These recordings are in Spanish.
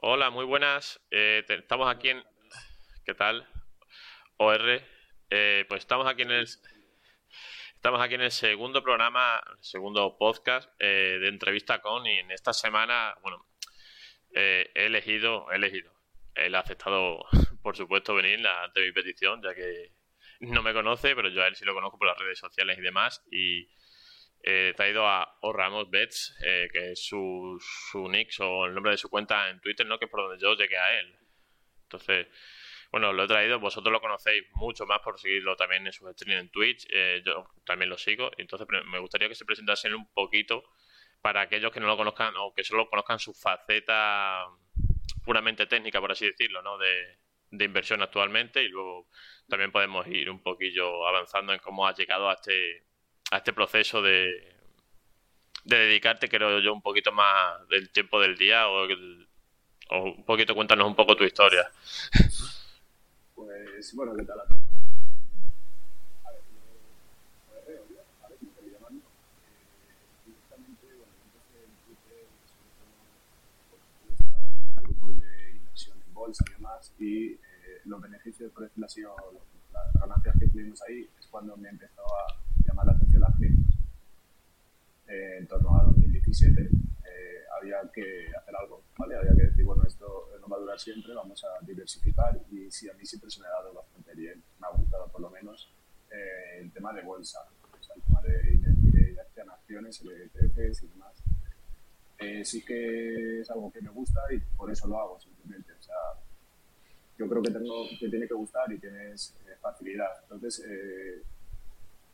Hola, muy buenas. Eh, estamos aquí en... ¿Qué tal? OR. Eh, pues estamos aquí en el... Estamos aquí en el segundo programa, segundo podcast eh, de entrevista con y en esta semana, bueno, he elegido, he elegido. Él ha aceptado, por supuesto, venir ante mi petición, ya que no me conoce, pero yo a él sí lo conozco por las redes sociales y demás. Y he traído a O Ramos Bets, eh, que es su, su nick o el nombre de su cuenta en Twitter, ¿no? Que es por donde yo llegué a él. Entonces, bueno, lo he traído, vosotros lo conocéis mucho más por seguirlo también en sus streams en Twitch, eh, yo también lo sigo, entonces me gustaría que se presentasen un poquito para aquellos que no lo conozcan o que solo conozcan su faceta puramente técnica, por así decirlo, ¿no? De, de inversión actualmente y luego también podemos ir un poquillo avanzando en cómo has llegado a este a este proceso de, de dedicarte, creo yo, un poquito más del tiempo del día o, o un poquito cuéntanos un poco tu historia. Pues bueno, ¿qué tal a todos? Y demás, y eh, los beneficios, por decirlo así, o las ganancias que tuvimos ahí, es cuando me empezó a llamar la atención las criptos. Eh, en torno a 2017 eh, había que hacer algo, ¿vale? Había que decir, bueno, esto no va a durar siempre, vamos a diversificar y sí, a mí siempre se me ha dado bastante bien, me ha gustado por lo menos eh, el tema de bolsa, o sea, el tema de invertir en acciones, ETFs y demás. Eh, sí que es algo que me gusta y por eso lo hago simplemente. O sea, yo creo que, tengo, tiene que gustar y tienes facilidad. Entonces, eh,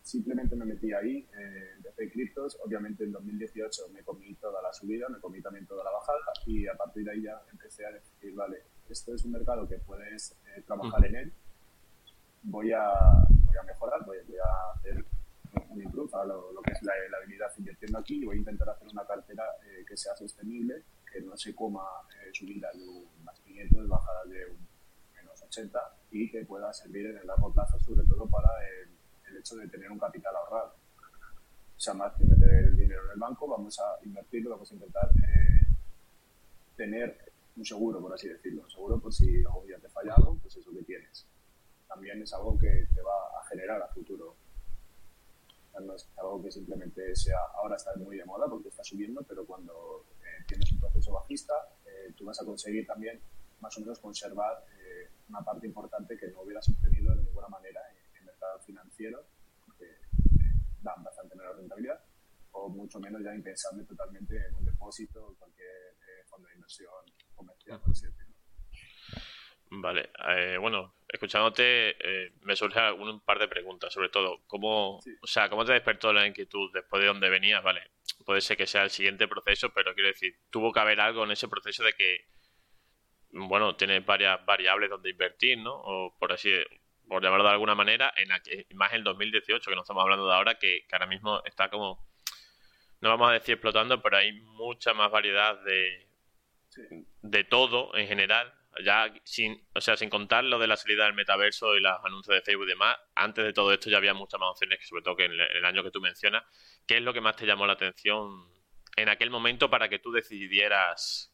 simplemente me metí ahí, eh, empecé criptos, obviamente en 2018 me comí toda la subida, me comí también toda la bajada y a partir de ahí ya empecé a decir, vale, esto es un mercado que puedes eh, trabajar en él, voy a, voy a mejorar, voy, a hacer un improve a lo, que es la, habilidad invirtiendo aquí y voy a intentar hacer una cartera eh, que sea sostenible, que no se coma eh, subidas de un más 500, bajadas de un menos 80 y que pueda servir en el largo plazo sobre todo para el el hecho de tener un capital ahorrado. O sea, más que meter el dinero en el banco, vamos a invertirlo, vamos a intentar eh, tener un seguro, por así decirlo. Un seguro por si algún día te falla algo, pues eso que tienes. También es algo que te va a generar a futuro. no es algo que simplemente sea, ahora está muy de moda porque está subiendo, pero cuando eh, tienes un proceso bajista, eh, tú vas a conseguir también más o menos conservar una parte importante que no hubieras obtenido de ninguna manera financiero, que dan bastante menos rentabilidad, o mucho menos ya impensable totalmente en un depósito o cualquier eh, fondo de inversión comercial, por así decirlo. Vale, eh, bueno, escuchándote eh, me surge un par de preguntas, sobre todo, ¿cómo, o sea, ¿cómo te despertó la inquietud después de donde venías? Vale, puede ser que sea el siguiente proceso, pero quiero decir, tuvo que haber algo en ese proceso de que, bueno, tienes varias variables donde invertir, ¿no? O por así por llamarlo de alguna manera, en más el 2018, que no estamos hablando de ahora, que, ahora mismo está como, no vamos a decir explotando, pero hay mucha más variedad de, de todo en general. Ya sin, o sea, sin contar lo de la salida del metaverso y los anuncios de Facebook y demás, antes de todo esto ya había muchas más opciones, que sobre todo que en el año que tú mencionas. ¿Qué es lo que más te llamó la atención en aquel momento para que tú decidieras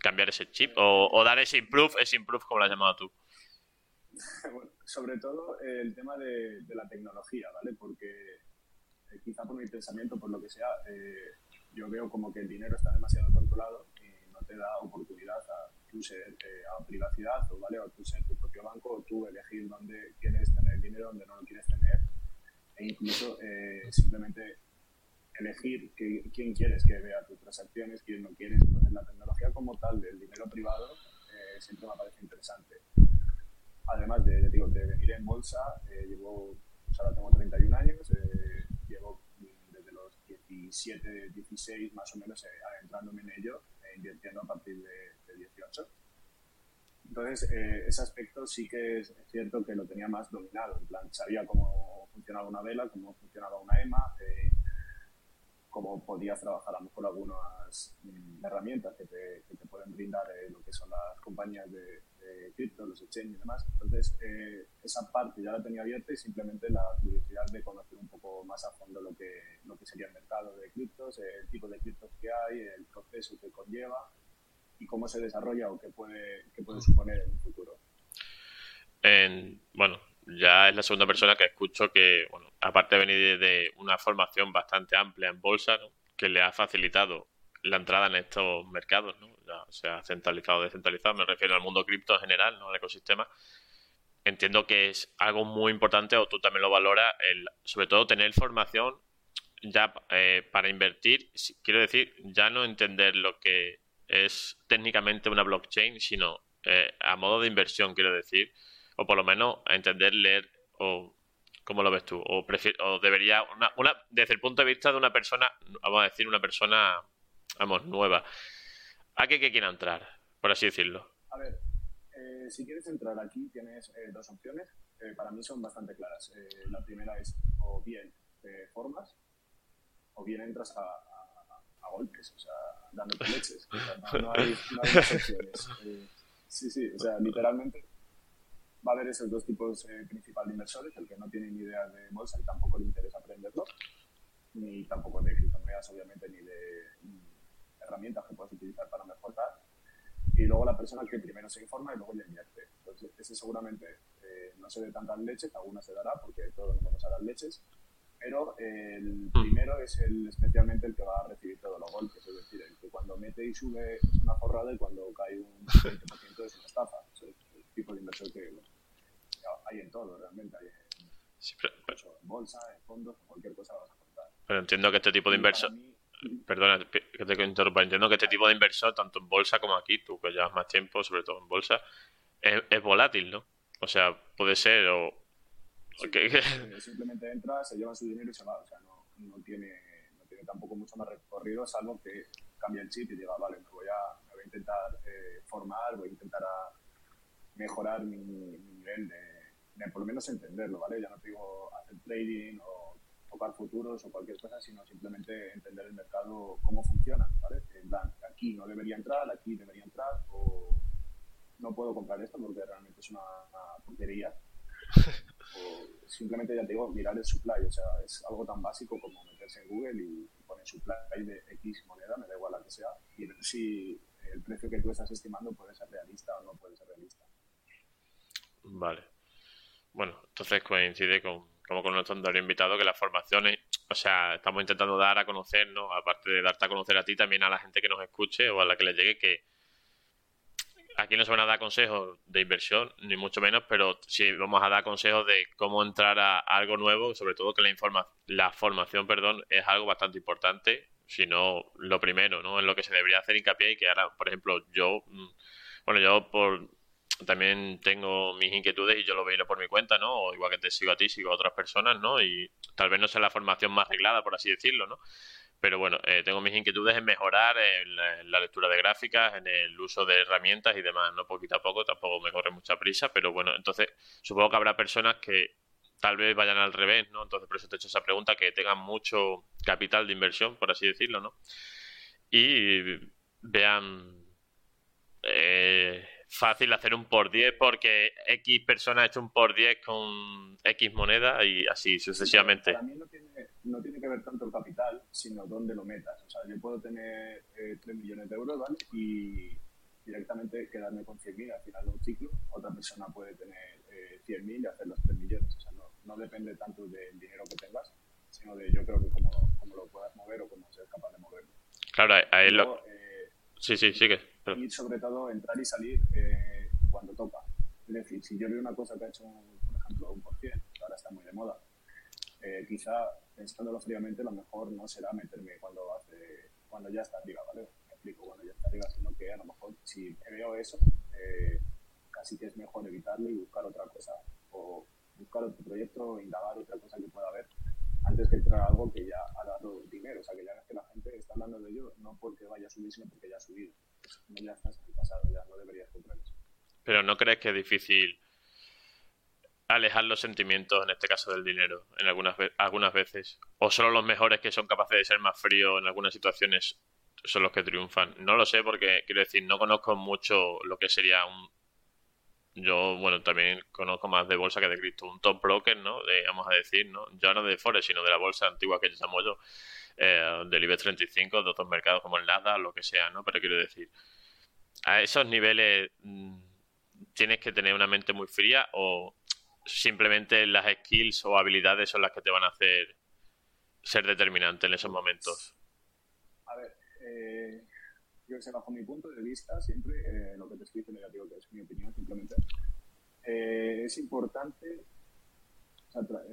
cambiar ese chip o, o dar ese improve, ese improve como lo has llamado tú? sobre todo el tema de, la tecnología, ¿vale? Porque eh, quizá por mi pensamiento, por lo que sea, eh, yo veo como que el dinero está demasiado controlado y no te da oportunidad a tú ser eh, a privacidad ¿vale? o tú ser tu propio banco o tú elegir dónde quieres tener el dinero, dónde no lo quieres tener e incluso simplemente elegir quién quieres que vea tus transacciones, quién no quieres. Entonces la tecnología como tal del dinero privado siempre me parece interesante además de, digo, de venir en bolsa, eh, llevo, pues ahora tengo 31 años, eh, llevo desde los 17, 16 más o menos eh, adentrándome en ello, e invirtiendo a partir de, de 18. Entonces, ese aspecto sí que es cierto que lo tenía más dominado, en plan, sabía cómo funcionaba una vela, cómo funcionaba una EMA, cómo podías trabajar a lo mejor algunas mm, herramientas que te, que te pueden brindar lo que son las compañías de, cripto, los exchanges y demás. Entonces, eh, esa parte ya la tenía abierta y simplemente la curiosidad de conocer un poco más a fondo lo que, lo que sería el mercado de criptos, el tipo de criptos que hay, el proceso que conlleva y cómo se desarrolla o qué puede, qué puede suponer en el futuro. En, bueno, ya es la segunda persona que escucho que, bueno, aparte de venir de una formación bastante amplia en bolsa, que le ha facilitado la entrada en estos mercados, ¿no? ya sea centralizado o descentralizado, me refiero al mundo cripto en general, no al ecosistema. Entiendo que es algo muy importante, o tú también lo valoras, el, sobre todo tener formación ya eh, para invertir, quiero decir, ya no entender lo que es técnicamente una blockchain, sino eh, a modo de inversión, quiero decir, o por lo menos a entender, leer o cómo lo ves tú, o, o debería, una, una, desde el punto de vista de una persona, vamos a decir, una persona, vamos, nueva, ¿a qué, quiera entrar, por así decirlo? A ver, eh, si quieres entrar aquí tienes eh, dos opciones, eh, para mí son bastante claras. la primera es o bien te formas o bien entras a, a, golpes, o sea, dándote leches. no, hay, no hay más opciones. sí, sí, o sea, literalmente va a haber esos dos tipos eh, principales de inversores, el que no tiene ni idea de bolsa y tampoco le interesa aprenderlo, ni tampoco de criptomonedas, obviamente, ni de herramientas que puedes utilizar para mejorar. Y luego la persona que primero se informa y luego le invierte. Entonces, ese seguramente eh, no se dé tantas leches, algunas se dará porque todos nos vamos a dar leches, pero el primero es el, especialmente el que va a recibir todos los golpes, es decir, el que cuando mete y sube es una forrada y cuando cae un 20% es una estafa. Es el, tipo de inversor que hay en todo, realmente. Hay en, bolsa, en fondos, cualquier cosa vas a contar. Pero entiendo que este tipo de inversor. Perdona que te interrumpa. Entiendo que este tipo de inversor, tanto en bolsa como aquí, tú que llevas más tiempo, sobre todo en bolsa, es, volátil, ¿no? O sea, puede ser o. Simplemente entra, se lleva su dinero y se va. O sea, no, no, tiene, no tiene tampoco mucho más recorrido, salvo que cambie el chip y diga, vale, me voy a, me voy a intentar eh, formar, voy a intentar a mejorar mi, mi nivel de por lo menos entenderlo, ¿vale? Ya no te digo hacer trading o tocar futuros o cualquier cosa, sino simplemente entender el mercado, cómo funciona, ¿vale? En plan, aquí no debería entrar, aquí debería entrar, o no puedo comprar esto porque realmente es una, porquería. o simplemente, ya te digo, mirar el supply, o sea, es algo tan básico como meterse en Google y, poner supply de X moneda, me da igual la que sea, y ver si el precio que tú estás estimando puede ser realista o no puede ser realista. Vale. Bueno, entonces coincide con, como con nuestro anterior invitado, que las formaciones, o sea, estamos intentando dar a conocer, ¿no? Aparte de darte a conocer a ti, también a la gente que nos escuche o a la que le llegue que aquí no se van a dar consejos de inversión, ni mucho menos, pero sí vamos a dar consejos de cómo entrar a, algo nuevo, sobre todo que la, informa la formación, perdón, es algo bastante importante, si no lo primero, ¿no? En lo que se debería hacer hincapié y que ahora, por ejemplo, yo, mm, bueno, yo por también tengo mis inquietudes y yo lo veo por mi cuenta, ¿no? O igual que te sigo a ti, sigo a otras personas, ¿no? Y tal vez no sea la formación más arreglada, por así decirlo, ¿no? Pero bueno, eh, tengo mis inquietudes en mejorar en la, lectura de gráficas, en el uso de herramientas y demás, ¿no? Poquito a poco, tampoco me corre mucha prisa, pero bueno, entonces supongo que habrá personas que tal vez vayan al revés, ¿no? Entonces por eso te he hecho esa pregunta, que tengan mucho capital de inversión, por así decirlo, ¿no? Y vean... Eh, fácil hacer un por 10 porque X persona ha hecho un por 10 con X moneda y así sucesivamente. Para mí no tiene, no tiene que ver tanto el capital, sino dónde lo metas. O sea, yo puedo tener eh, 3 millones de euros, ¿vale? Y directamente quedarme con 100.000 al final de un ciclo. Otra persona puede tener eh, 100.000 y hacer los 3 millones. O sea, no, no depende tanto del dinero que tengas, sino de yo creo que cómo, cómo lo puedas mover o cómo seas capaz de moverlo. Claro, ahí lo... Eh, Sí, sí, sigue. Y sobre todo entrar y salir eh, cuando toca. Es decir, si yo veo una cosa que ha hecho, por ejemplo, un por cien, que ahora está muy de moda, eh, quizá pensándolo fríamente, lo mejor no será meterme cuando hace, cuando ya está arriba, ¿vale? Me explico, cuando ya está arriba, sino que a lo mejor si veo eso, eh, casi que es mejor evitarlo y buscar otra cosa, o buscar otro proyecto, indagar otra cosa que pueda haber, antes que entrar a algo que ya ha dado dinero. O sea, que ya es que la gente está hablando de ello no porque vaya a subir, sino porque ya ha subido. Pero ¿no crees que es difícil alejar los sentimientos, en este caso del dinero, en algunas, algunas veces? ¿O solo los mejores que son capaces de ser más fríos en algunas situaciones son los que triunfan? No lo sé porque, quiero decir, no conozco mucho lo que sería un, yo, bueno, también conozco más de bolsa que de cripto. Un top broker, ¿no? De, vamos a decir, ¿no? Ya no de Forex, sino de la bolsa antigua que llamo yo, eh, del IBEX 35, de otros mercados como el Nasdaq, lo que sea, ¿no? Pero quiero decir, a esos niveles mm, tienes que tener una mente muy fría o simplemente las skills o habilidades son las que te van a hacer ser determinante en esos momentos? A ver, eh, yo sé, bajo mi punto de vista, siempre eh, lo que te estoy diciendo, ya digo que es mi opinión simplemente, eh, es importante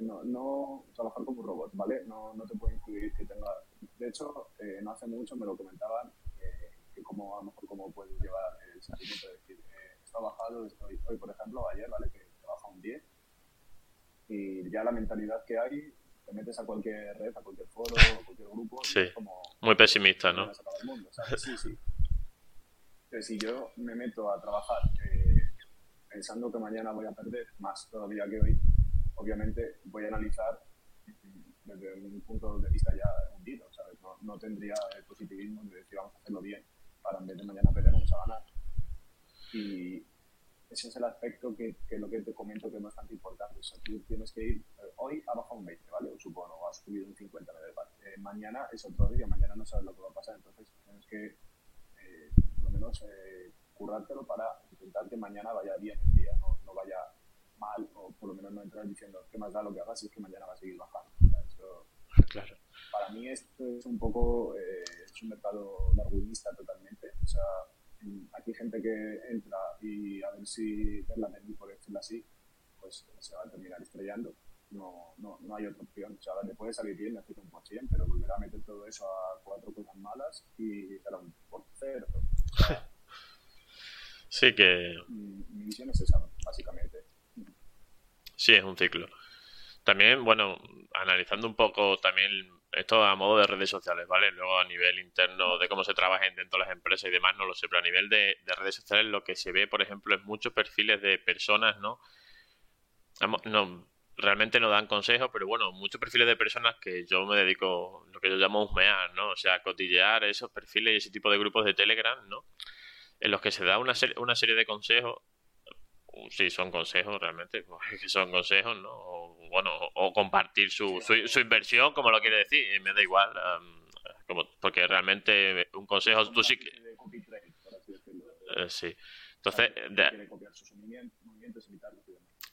no, no, trabajar como robot, ¿vale? No, no te puede incluir que tenga... De hecho, eh, no hace mucho me lo comentaban eh, que como a lo mejor cómo puedes llevar el sentimiento de decir, eh, he trabajado, estoy, hoy por ejemplo, ayer, ¿vale? Que trabaja un 10 y ya la mentalidad que hay, te metes a cualquier red, a cualquier foro, a cualquier grupo, sí. es como... Muy pesimista, ¿no? Mundo, sí, sí. Entonces, si yo me meto a trabajar eh, pensando que mañana voy a perder más todavía que hoy, obviamente voy a analizar desde un punto de vista ya hundido, ¿sabes? No, no tendría el positivismo de decir vamos a hacerlo bien para en vez de mañana perder vamos a ganar. Y ese es el aspecto que, que, lo que te comento que es bastante importante. O sea, tú tienes que ir, eh, hoy ha bajado un 20, ¿vale? O supongo, o has subido un 50, me eh, mañana es otro día, mañana no sabes lo que va a pasar, entonces tienes que, eh, por lo menos, eh, currártelo para intentar que mañana vaya bien el día, no, no vaya mal, o por lo menos no entrar diciendo qué más da lo que hagas si es que mañana va a seguir bajando. claro. Para mí esto es un poco, eh, es un mercado darwinista totalmente. O sea, aquí hay gente que entra y a ver si verla venir, por decirlo así, pues se va a terminar estrellando. No, no, no hay otra opción. O sea, le puede salir bien, necesita un por cien, pero volverá a meter todo eso a cuatro cosas malas y será un por cero. sí que... Mi, mi visión es esa, básicamente. Sí, es un ciclo. También, bueno, analizando un poco también esto a modo de redes sociales, ¿vale? Luego a nivel interno de cómo se trabaja dentro de las empresas y demás, no lo sé, pero a nivel de, redes sociales lo que se ve, por ejemplo, es muchos perfiles de personas, ¿no? No, realmente no dan consejos, pero bueno, muchos perfiles de personas que yo me dedico, lo que yo llamo husmear, ¿no? O sea, cotillear esos perfiles y ese tipo de grupos de Telegram, ¿no? En los que se da una, serie, una serie de consejos sí son consejos realmente, pues, que son consejos, ¿no? O, bueno, o compartir su, su, inversión, como lo quiere decir, y me da igual, como, porque realmente un consejo tú sí que... Eh, sí. Entonces,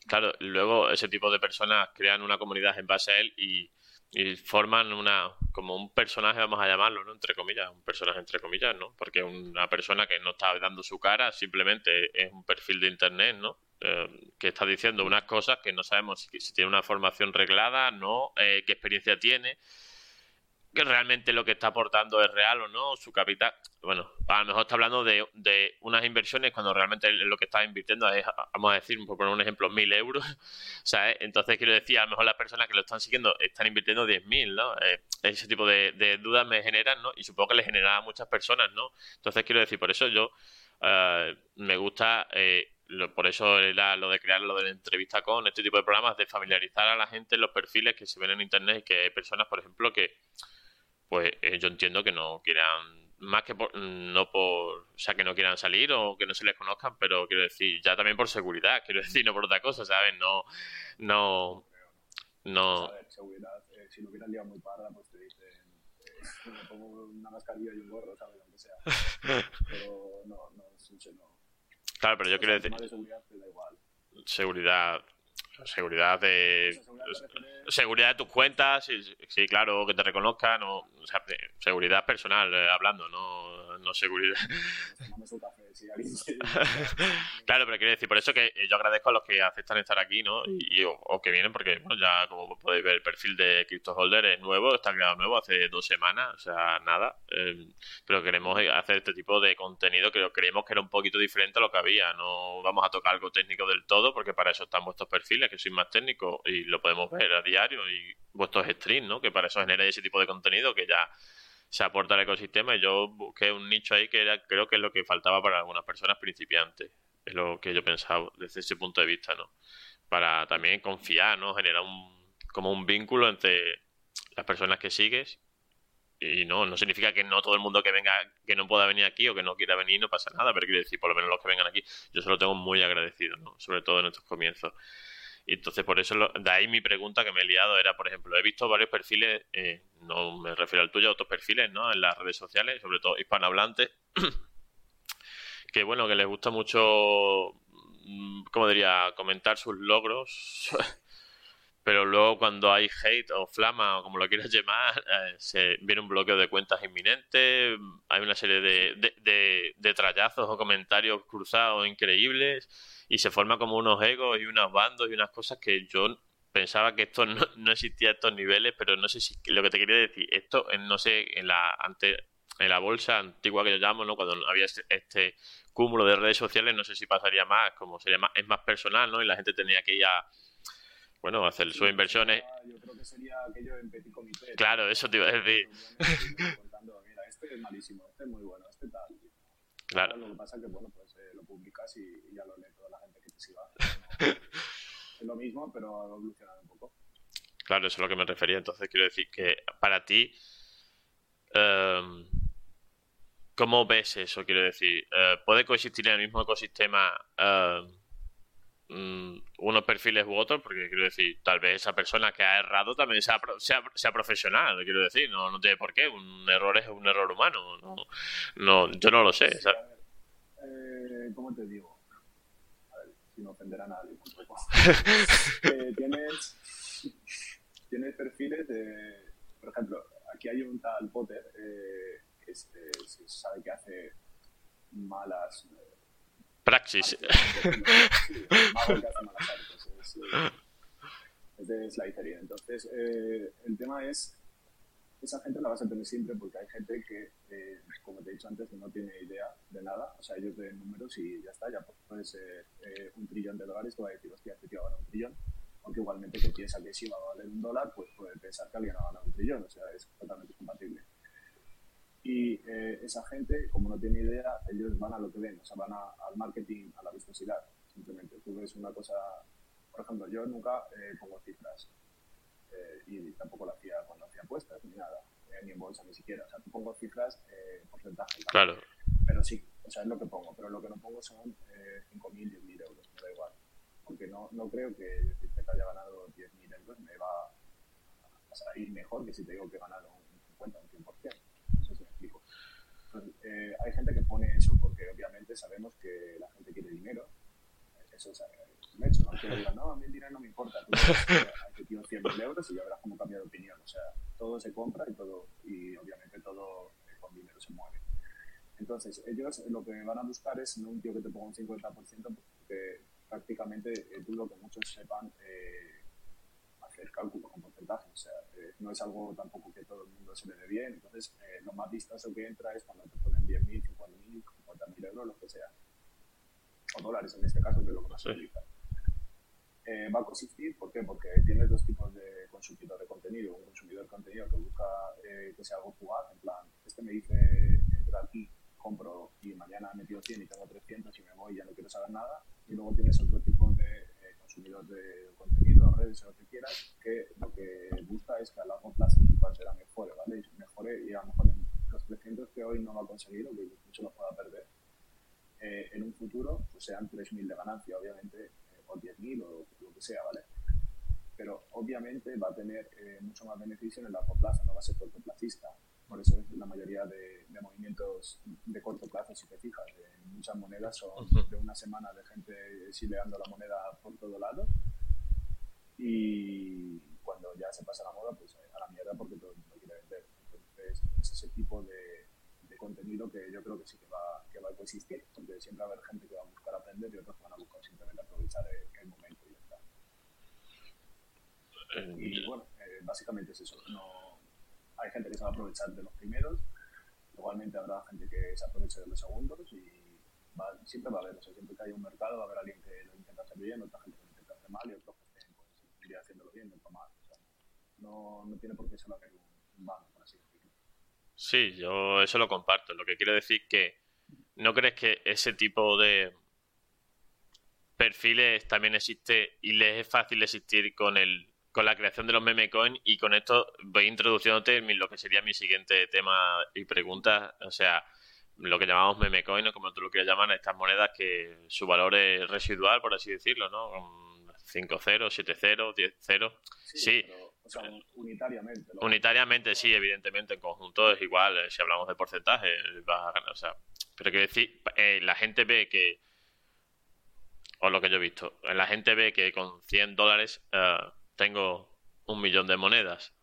claro, luego ese tipo de personas crean una comunidad en base a él y, y forman una como un personaje vamos a llamarlo no entre comillas un personaje entre comillas no porque una persona que no está dando su cara simplemente es un perfil de internet no eh, que está diciendo unas cosas que no sabemos si, tiene una formación reglada no eh, qué experiencia tiene que realmente lo que está aportando es real o no, su capital. Bueno, a lo mejor está hablando de, de unas inversiones cuando realmente lo que está invirtiendo es, vamos a decir, por poner un ejemplo, mil euros. ¿sabes? Entonces quiero decir, a lo mejor las personas que lo están siguiendo están invirtiendo 10.000, ¿no? Eh, ese tipo de, dudas me generan, ¿no? Y supongo que le generan a muchas personas, ¿no? Entonces quiero decir, por eso yo uh, me gusta. Eh, por eso era lo de crear lo de la entrevista con este tipo de programas, de familiarizar a la gente en los perfiles que se ven en internet y que hay personas, por ejemplo, que, pues eh, yo entiendo que no quieran, más que por, no por, o sea, que no quieran salir o que no se les conozcan, pero quiero decir, ya también por seguridad, quiero decir, no por otra cosa, ¿sabes? No, no, no. A ver, seguridad, eh, si lo hubieran liado muy parda, pues te dicen, eh, me pongo una mascarilla y un gorro, ¿sabes? Aunque sea. Pero no, no, no. Claro, pero yo quiero decir. De seguridad te da igual. Seguridad, seguridad de seguridad de tus cuentas sí, claro que te reconozcan o, seguridad personal eh, hablando no, no seguridad. Claro pero quiero decir por eso que eh, yo agradezco a los que aceptan estar aquí no y, o, que vienen porque bueno, ya como podéis ver el perfil de CryptoHolder es nuevo está creado nuevo hace dos semanas o sea nada eh, pero queremos hacer este tipo de contenido que creemos que era un poquito diferente a lo que había no vamos a tocar algo técnico del todo porque para eso están vuestros perfiles que sois más técnicos y lo podemos ver a diario y vuestros streams, ¿no? Que para eso genera ese tipo de contenido que ya se aporta al ecosistema y yo busqué un nicho ahí que era, creo que es lo que faltaba para algunas personas principiantes. Es lo que yo pensaba desde ese punto de vista, ¿no? Para también confiar, ¿no? Generar un, como un vínculo entre las personas que sigues y no, no significa que no todo el mundo que venga, que no pueda venir aquí o que no quiera venir no pasa nada, pero quiero decir, por lo menos los que vengan aquí, yo se lo tengo muy agradecido, ¿no? Sobre todo en estos comienzos. Y entonces, por eso, de ahí mi pregunta que me he liado era, por ejemplo, he visto varios perfiles, eh, no me refiero al tuyo, otros perfiles, ¿no? En las redes sociales, sobre todo hispanohablantes, que bueno, que les gusta mucho, mm, ¿cómo diría?, comentar sus logros. Pero luego cuando hay hate o flama o como lo quieras llamar, eh, se viene un bloqueo de cuentas inminente, hay una serie de, de, de, trallazos o comentarios cruzados increíbles y se forma como unos egos y unos bandos y unas cosas que yo pensaba que esto no, no existía a estos niveles, pero no sé si lo que te quería decir, esto no sé, en la antes en la bolsa antigua que yo llamo, ¿no? Cuando había este, este, cúmulo de redes sociales, no sé si pasaría más, como sería más, es más personal, ¿no? Y la gente tenía que ir a, bueno, hacer sus inversiones. Yo creo que sería aquello en petit comité. Claro, eso te iba a decir. Mira, este es malísimo, este es muy bueno, este tal. Claro. Lo que pasa es que, bueno, pues eh, lo publicas y, ya lo lee toda la gente que te siga. es lo mismo, pero ha evolucionado un poco. Claro, eso es lo que me refería. Entonces, quiero decir que para ti, um, ¿cómo ves eso? Quiero decir, uh, ¿puede coexistir en el mismo ecosistema uh, um, unos perfiles u otros? Porque quiero decir, tal vez esa persona que ha errado también sea, sea, sea profesional, quiero decir, no, no tiene por qué. Un error es un error humano. No, no, yo no lo sé. Eh, ¿Cómo te digo? A ver, sin ofender a nadie eh, tienes, tienes perfiles de, por ejemplo, aquí hay un tal Potter eh, que es, eh, se sabe que hace malas eh, praxis. Es, de Slytherin. Entonces, eh, el tema es, esa gente la vas a tener siempre porque hay gente que, eh, como te he dicho antes, no tiene idea de nada. O sea, ellos ven números y ya está, ya puede ser eh, un trillón de dólares, te va a decir, hostia, este tío va a ganar un trillón. Aunque igualmente que piensa que si va a valer un dólar, pues puede pensar que alguien va a ganar un trillón. O sea, es totalmente compatible. Y eh, esa gente, como no tiene idea, ellos van a lo que ven, o sea, van a, al marketing, a la vistosidad. Simplemente, tú ves una cosa, por ejemplo, yo nunca eh, pongo cifras eh, y tampoco lo hacía cuando hacía apuestas ni nada, eh, ni en bolsa ni siquiera. O sea, tú pongo cifras, eh, porcentajes. Claro. Pero sí, o sea, es lo que pongo, pero lo que no pongo son eh, 5.000, 10.000 euros, me da igual. Porque no, no creo que decirte que haya ganado 10.000 euros me va a salir mejor que si te digo que he ganado un 50, un 100%. No sé si me explico. Entonces, eh, hay gente que pone eso porque obviamente sabemos que la gente quiere dinero. Eso es un hecho, no que digan, no, a mí el dinero no me importa. Tú has metido 100.000 euros y ya verás cómo cambia de opinión. O sea, todo se compra y todo, y obviamente todo eh, con dinero se mueve. Entonces, ellos lo que van a buscar es no un tío que te ponga un 50%, porque prácticamente eh, dudo que muchos sepan eh, hacer cálculos con O sea, eh, no es algo tampoco que todo el mundo se le dé bien. Entonces, eh, lo más vistoso que entra es cuando te ponen 10.000, 50.000, 50.000 euros, lo que sea. O dólares en este caso, que es lo que más se utiliza. Eh, va a consistir, ¿por qué? Porque tienes dos tipos de consumidor de contenido. Un consumidor de contenido que busca eh, que sea algo fugaz, en plan, este me dice, entra aquí, compro y mañana he metido 100 y tengo 300 y me voy y ya no quiero saber nada. Y luego tienes otro tipo de eh, consumidor de contenido, redes o lo que quieras, que lo que busca es que a largo plazo su cartera mejore, ¿vale? Y mejore y a lo mejor en los 300 que hoy no va a conseguir o que mucho los pueda perder, eh, en un futuro pues sean 3.000 de ganancia, obviamente, eh, o 10.000 o lo que sea, ¿vale? Pero obviamente va a tener eh, mucho más beneficio en el largo plazo, no va a ser cortoplacista. Por eso es la mayoría de, de, movimientos de corto plazo, si te fijas, muchas monedas son de una semana de gente sileando la moneda por todo lado y cuando ya se pasa la moda, pues a la mierda porque todo el mundo quiere vender. Entonces es ese tipo de, de contenido que yo creo que sí que va, que va a coexistir, porque siempre va a haber gente que va a buscar aprender y otros que van a buscar simplemente aprovechar el, el momento y ya está. Y bueno, eh, básicamente es eso. No, hay gente que se va a aprovechar de los primeros, igualmente habrá gente que se aproveche de los segundos y va, siempre va a haber, o sea, siempre que hay un mercado va a haber alguien que lo intenta hacer bien, otra gente que lo intenta hacer mal y otros haciéndolo bien, otro mal. O sea, no, no tiene por qué haber un, bando, por así decirlo. Sí, yo eso lo comparto. Lo que quiero decir que no crees que ese tipo de perfiles también existe y les es fácil existir con el con la creación de los meme coin y con esto voy introduciéndote en lo que sería mi siguiente tema y pregunta, o sea, lo que llamamos meme coin o como tú lo quieras llamar, estas monedas que su valor es residual, por así decirlo, ¿no? 5-0, 7-0, 10-0. Sí, sí. Pero, O sea, unitariamente. Unitariamente, sí, evidentemente, en conjunto es igual. Eh, si hablamos de porcentaje, vas a ganar. O sea, pero quiero decir, eh, la gente ve que. O lo que yo he visto, la gente ve que con 100 dólares tengo un millón de monedas.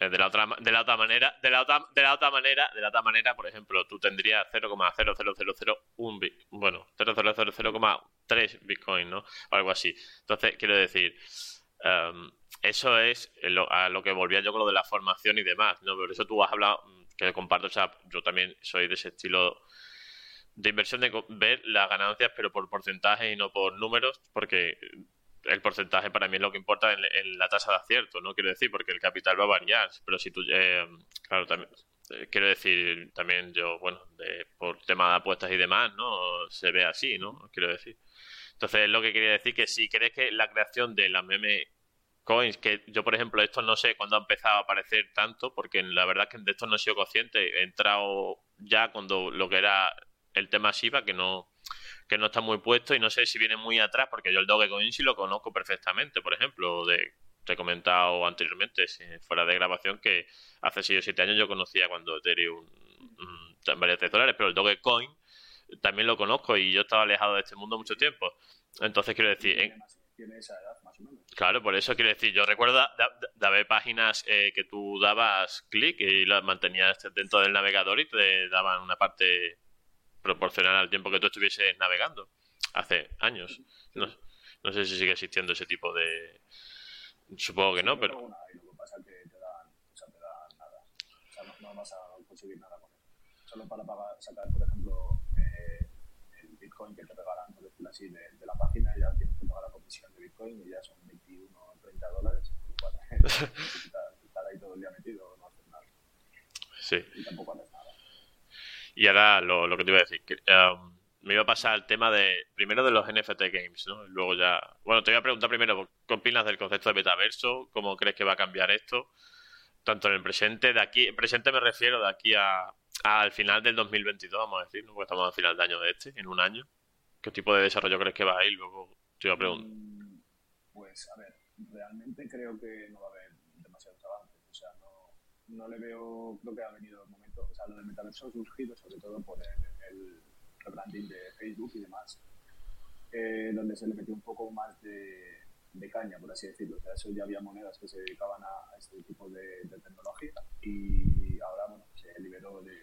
De la otra de la otra manera, de la otra de la otra manera, de la otra manera, por ejemplo, tú tendrías 0,0001 bueno, 0,000,3 Bitcoin, ¿no? O algo así. Entonces, quiero decir, em, eso es a lo que volvía yo con lo de la formación y demás, ¿no? Por eso tú has hablado, que comparto, o sea, yo también soy de ese estilo de inversión de ver las ganancias, pero por porcentaje y no por números, porque el porcentaje para mí es lo que importa en, la tasa de acierto, ¿no? Quiero decir, porque el capital va a variar, pero si tú, eh, claro, también, eh, quiero decir, también yo, bueno, por tema de apuestas y demás, ¿no? Se ve así, ¿no? Quiero decir. Entonces, lo que quería decir que si crees que la creación de las meme coins, que yo, por ejemplo, esto no sé cuándo ha empezado a aparecer tanto, porque la verdad es que de esto no he sido consciente, he entrado ya cuando lo que era el tema Shiba, que no que no está muy puesto y no sé si viene muy atrás, porque yo el Dogecoin sí lo conozco perfectamente, por ejemplo, de, te he comentado anteriormente, fuera de grabación, que hace 6 o 7 años yo conocía cuando Ethereum mm, valía 3 dólares, pero el Dogecoin también lo conozco y yo estaba alejado de este mundo mucho tiempo. Entonces quiero decir... Tiene esa edad, más o menos. Claro, por eso quiero decir, yo recuerdo de, haber páginas eh, que tú dabas clic y las mantenías dentro del navegador y te daban una parte proporcional al tiempo que tú estuvieses navegando hace años. No, no sé si sigue existiendo ese tipo de... Supongo que no, pero... Lo que pasa es que te dan, o sea, te dan nada. O sea, no, vas a conseguir nada con eso. Solo para pagar, sacar, por ejemplo, eh, el Bitcoin que te regalan, por decirlo así, de, de, la página, ya tienes que pagar la comisión de Bitcoin y ya son 21 o 30 dólares. estar ahí todo el día metido, no hacer nada. Sí. Y tampoco haces nada. Y ahora lo, que te iba a decir. Um, me iba a pasar el tema de primero de los NFT games, ¿no? luego ya. Bueno, te voy a preguntar primero qué opinas del concepto de metaverso, cómo crees que va a cambiar esto, tanto en el presente, de aquí, presente me refiero de aquí a, al final del 2022, vamos a decir, ¿no? porque estamos al final de año de este, en un año. ¿Qué tipo de desarrollo crees que va a ir? Luego te iba a preguntar. Mm, pues a ver, realmente creo que no va a haber demasiados avances, o sea, no, no le veo, creo que ha venido momento, o sea, lo del metaverso ha surgido sobre todo por el rebranding de Facebook y demás, eh, donde se le metió un poco más de, de, caña, por así decirlo. O sea, eso ya había monedas que se dedicaban a, este tipo de, de, tecnología y ahora, bueno, se liberó de,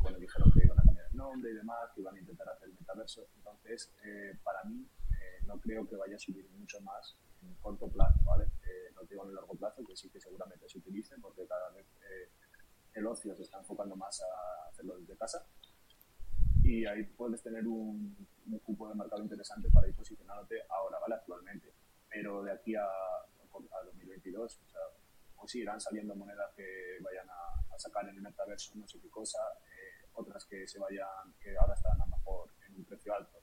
bueno, dijeron que iban a cambiar el nombre y demás, que iban a intentar hacer el metaverso. Entonces, eh, para mí, eh, no creo que vaya a subir mucho más en corto plazo, ¿vale? Eh, no digo en el largo plazo, que sí que seguramente se utilice, porque cada vez eh, el ocio se está enfocando más a hacerlo desde casa y ahí puedes tener un, un cupo de mercado interesante para ir posicionándote ahora, ¿vale? Actualmente. Pero de aquí a, a 2022, o sea, o sí irán saliendo monedas que vayan a, a, sacar en el metaverso no sé qué cosa, eh, otras que se vayan, que ahora están a lo mejor en un precio alto,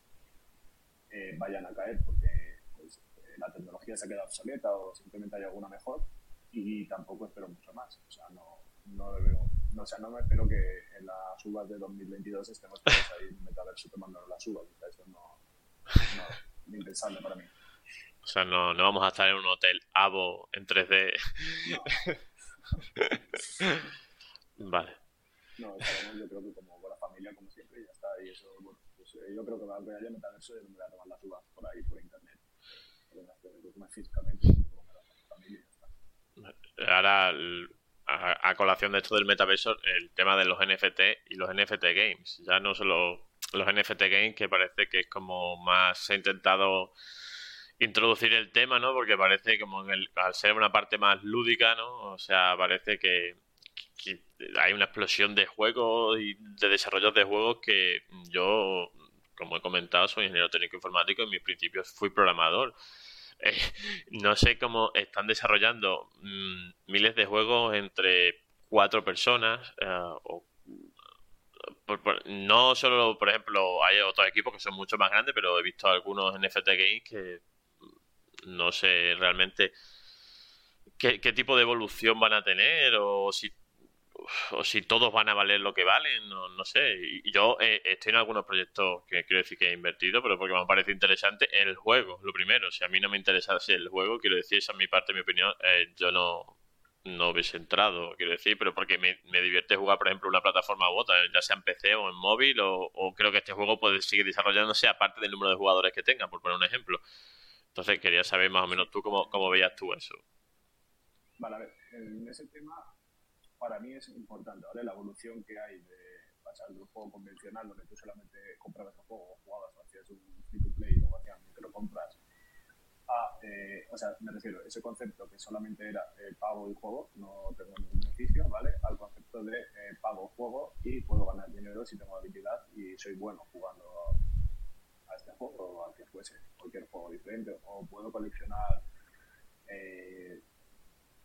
eh, vayan a caer porque pues, eh, la tecnología se ha quedado obsoleta o simplemente hay alguna mejor y tampoco espero mucho más. O sea, no, no le veo no, o sea, no me espero que en las uvas de 2022 estemos todos ahí en metaverso tomando las uvas. O sea, eso no, no es impensable para mí. O sea, no, no vamos a estar en un hotel AVO en 3D. No. vale. No, estaremos yo creo que como con la familia, como siempre, y ya está. Y eso, bueno, pues, eh, yo creo que va a haya metaverso y me voy a tomar las uvas por ahí, por internet. Pero no, físicamente, como me la familia y ya está. Ahora a, colación de esto del metaverso el tema de los NFT y los NFT games. Ya no solo los NFT games, que parece que es como más se ha intentado introducir el tema, ¿no? Porque parece como en el, al ser una parte más lúdica, ¿no? O sea, parece que, que hay una explosión de juegos y de desarrollos de juegos que yo, como he comentado, soy ingeniero técnico informático y en mis principios fui programador. No sé cómo están desarrollando mm, miles de juegos entre cuatro personas eh, o no solo, por ejemplo, hay otros equipos que son mucho más grandes, pero he visto algunos NFT Games que no sé realmente qué, tipo de evolución van a tener o si o si todos van a valer lo que valen, no, no sé. Yo eh, estoy en algunos proyectos que quiero decir que he invertido, pero porque me parece interesante el juego, lo primero. Si a mí no me interesase el juego, quiero decir, esa es mi parte, mi opinión, eh, yo no, no hubiese entrado, quiero decir, pero porque me, me, divierte jugar, por ejemplo, una plataforma u otra, ya sea en PC o en móvil, o, creo que este juego puede seguir desarrollándose aparte del número de jugadores que tenga, por poner un ejemplo. Entonces quería saber más o menos tú cómo, cómo veías tú eso. Vale, a ver, en ese tema para mí es importante, ¿vale? La evolución que hay de pasar de un juego convencional donde tú solamente comprabas el juego o jugabas o hacías un free to play o hacías micro compras a, eh, o sea, me refiero, ese concepto que solamente era eh, pago y juego, no tengo ningún beneficio, ¿vale? Al concepto de eh, pago juego y puedo ganar dinero si tengo habilidad y soy bueno jugando a este juego o a que fuese cualquier juego diferente o puedo coleccionar eh,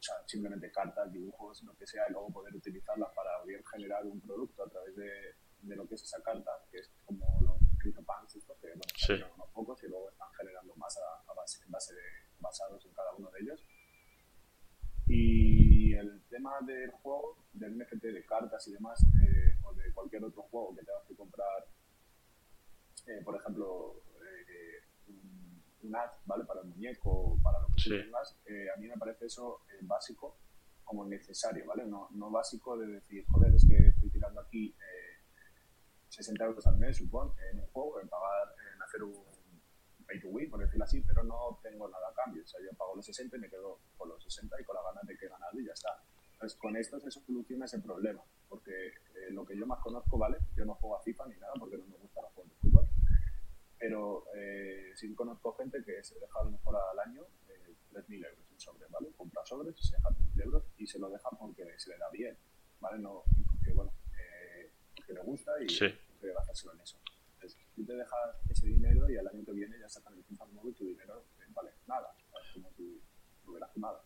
sea, simplemente cartas, dibujos, lo que sea, y luego poder utilizarlas para bien generar un producto a través de, de lo que es esa carta, que es como los CryptoPunks, estos que bueno, sí. unos pocos y luego están generando más a, base, en base de, basados en cada uno de ellos. Y el tema del juego, del NFT de cartas y demás, eh, o de cualquier otro juego que tengas que comprar, eh, por ejemplo, eh, un ad, ¿vale? Para el muñeco, para lo que sí. tengas, eh, a mí me parece eso eh, básico como necesario, ¿vale? No, no básico de decir, joder, es que estoy tirando aquí eh, 60 euros al mes, supongo, en un juego, en pagar, en hacer un pay to win, por decirlo así, pero no tengo nada a cambio. O sea, yo pago los 60 y me quedo con los 60 y con la ganas de que he ganado y ya está. Entonces, con esto se soluciona ese problema, porque eh, lo que yo más conozco, ¿vale? Yo no juego a FIFA ni nada porque no me gusta los juegos de fútbol, pero eh, sí conozco gente que se deja a lo mejor al año eh, 3.000 euros en sobre, ¿vale? Compra sobres, se deja 3.000 euros y se lo deja porque se le da bien, ¿vale? No, porque, bueno, eh, porque le gusta y sí. quiere gastárselo en eso. Entonces, tú te dejas ese dinero y al año que viene ya sacan el nuevo y tu dinero eh, vale nada, es como si no hubieras quemado.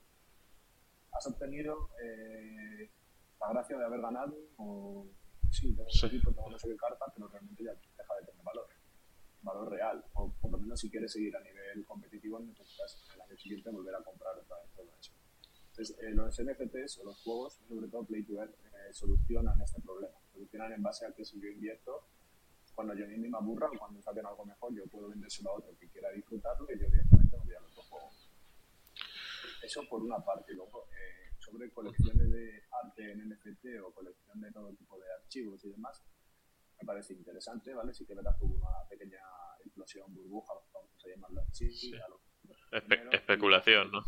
Has obtenido eh, la gracia de haber ganado o sí, tengo un equipo, tengo no sé qué carta, pero realmente ya deja de tener valor valor real, o por lo menos si quieres seguir a nivel competitivo necesitas el año siguiente volver a comprar otra vez todo eso. Entonces, eh, los NFTs o los juegos, sobre todo Play to Earn, eh, solucionan este problema. Solucionan en base a que si yo invierto, cuando yo mismo me aburra o cuando saquen algo mejor, yo puedo vendérselo a otro que quiera disfrutarlo y yo directamente me voy al otro juego. Eso por una parte. Luego, eh, sobre colecciones de arte en NFT o colección de todo tipo de archivos y demás, me parece interesante, ¿vale? Sí que verás como una pequeña explosión, burbuja, vamos a llamarlo así. Sí. A Espe especulación, ¿no?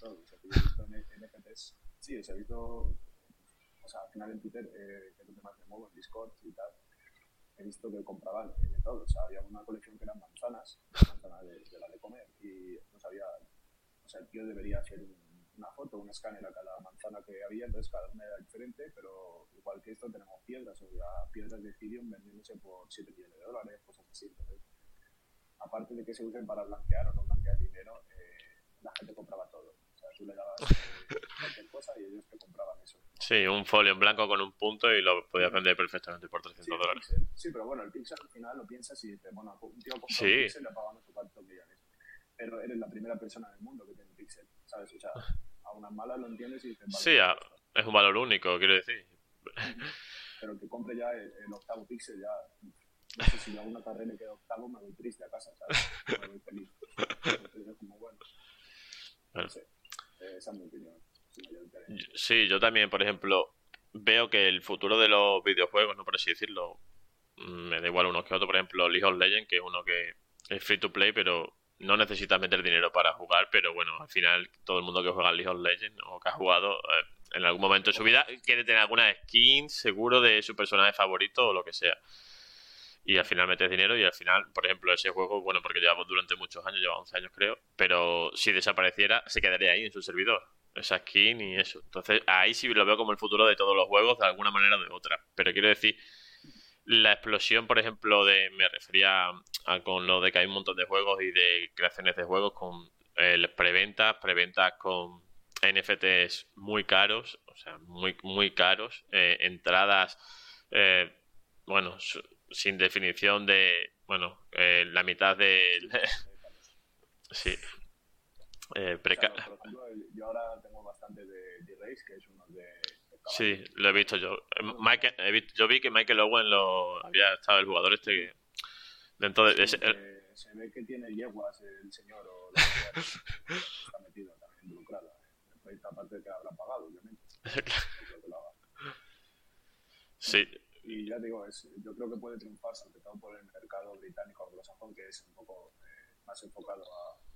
Todo. O sea, yo he visto en NFTs, sí, o sea, he visto, o sea, al final en Twitter, eh, que es donde más me muevo, en Discord y tal, he visto que compraban eh, de todo. O sea, había una colección que eran manzanas, manzanas de, de la de comer, y no sabía, o sea, el tío debería hacer un una foto, un escáner a cada manzana que había, entonces cada una era diferente, pero igual que esto tenemos piedras, o sea, piedras de Ethereum vendiéndose por 7 millones de dólares, cosas así. Entonces, aparte de que se usen para blanquear o no blanquear dinero, eh, la gente compraba todo. O sea, tú le dabas eh, cualquier cosa y ellos te compraban eso. Sí, un folio en blanco con un punto y lo podías vender perfectamente por 300 sí, dólares. Sí, pero bueno, el Pixel al final lo piensas y dices, bueno, un tío compra Sí. un Pixel y le no sé cuántos millones. Pero eres la primera persona del mundo que tiene un Pixel, ¿sabes? O sea, a unas malas lo entiendes y dices, vale, Sí, a- es un valor único, quiero decir. pero el que compre ya el, el octavo Pixel ya... No sé si yo hago una carrera y quedo octavo, me voy triste a casa, ¿sabes? Me voy feliz. Entonces es como, bueno, Bueno. no sé. Eh, esa es mi opinión. Sí, yo también, por ejemplo, veo que el futuro de los videojuegos, no por así decirlo, mm, me da igual unos que otros, por ejemplo, League of Legends, que es uno que es free to play, pero no necesitas meter dinero para jugar, pero bueno, al final todo el mundo que juega League of Legends o que ha jugado eh, en algún momento de su vida quiere tener alguna skin seguro de su personaje favorito o lo que sea. Y al final metes dinero y al final, por ejemplo, ese juego, bueno, porque llevamos durante muchos años, lleva 11 años creo, pero si desapareciera, se quedaría ahí en su servidor. Esa skin y eso. Entonces, ahí sí lo veo como el futuro de todos los juegos, de alguna manera o de otra. Pero quiero decir, la explosión, por ejemplo, de me refería a, con lo de que hay un montón de juegos y de creaciones de juegos con eh, preventas, preventas con NFTs muy caros, o sea, muy, muy caros, eh, entradas, eh, bueno, su- sin definición de, bueno, eh, la mitad de... sí. Eh, preca- por ejemplo, yo ahora tengo bastante de D-Race, que es uno de Sí, lo he visto yo. Eh, Michael, he visto, yo vi que Michael Owen lo había estado el jugador este que dentro de ese, el... se ve que tiene yeguas el señor o lo que está metido también involucrado. ¿eh? Aparte de que habrá pagado, obviamente. sí. Y ya digo, es, yo creo que puede triunfar sobre todo por el mercado británico anglosajón, que es un poco eh, más enfocado a,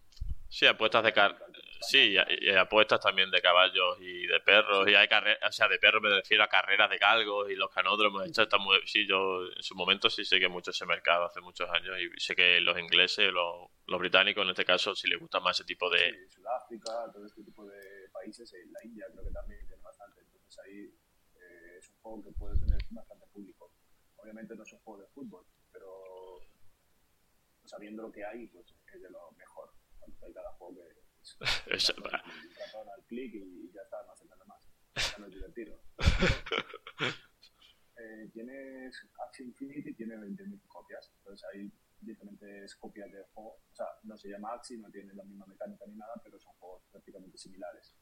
Sí, apuestas de car sí, y, apuestas también de caballos y de perros y hay carreras, o sea, de perros me refiero a carreras de galgos y los canódromos, esto está muy, sí, yo en su momento sí sé que mucho ese mercado hace muchos años y sé que los ingleses, los, los británicos en este caso sí les gusta más ese tipo de sí, Sudáfrica, todo este tipo de países, eh, la India creo que también tiene bastante, entonces ahí eh, es un juego que puede tener bastante público. Obviamente no es un juego de fútbol, pero sabiendo lo que hay, pues es de lo mejor hay cada juego que es, al clic y ya está, no hace nada más. No es divertido. eh, tienes Axie Infinity, tiene 20.000 copias, entonces hay diferentes copias de juego. O sea, no se llama Axie, no tiene la misma mecánica ni nada, pero son juegos prácticamente similares.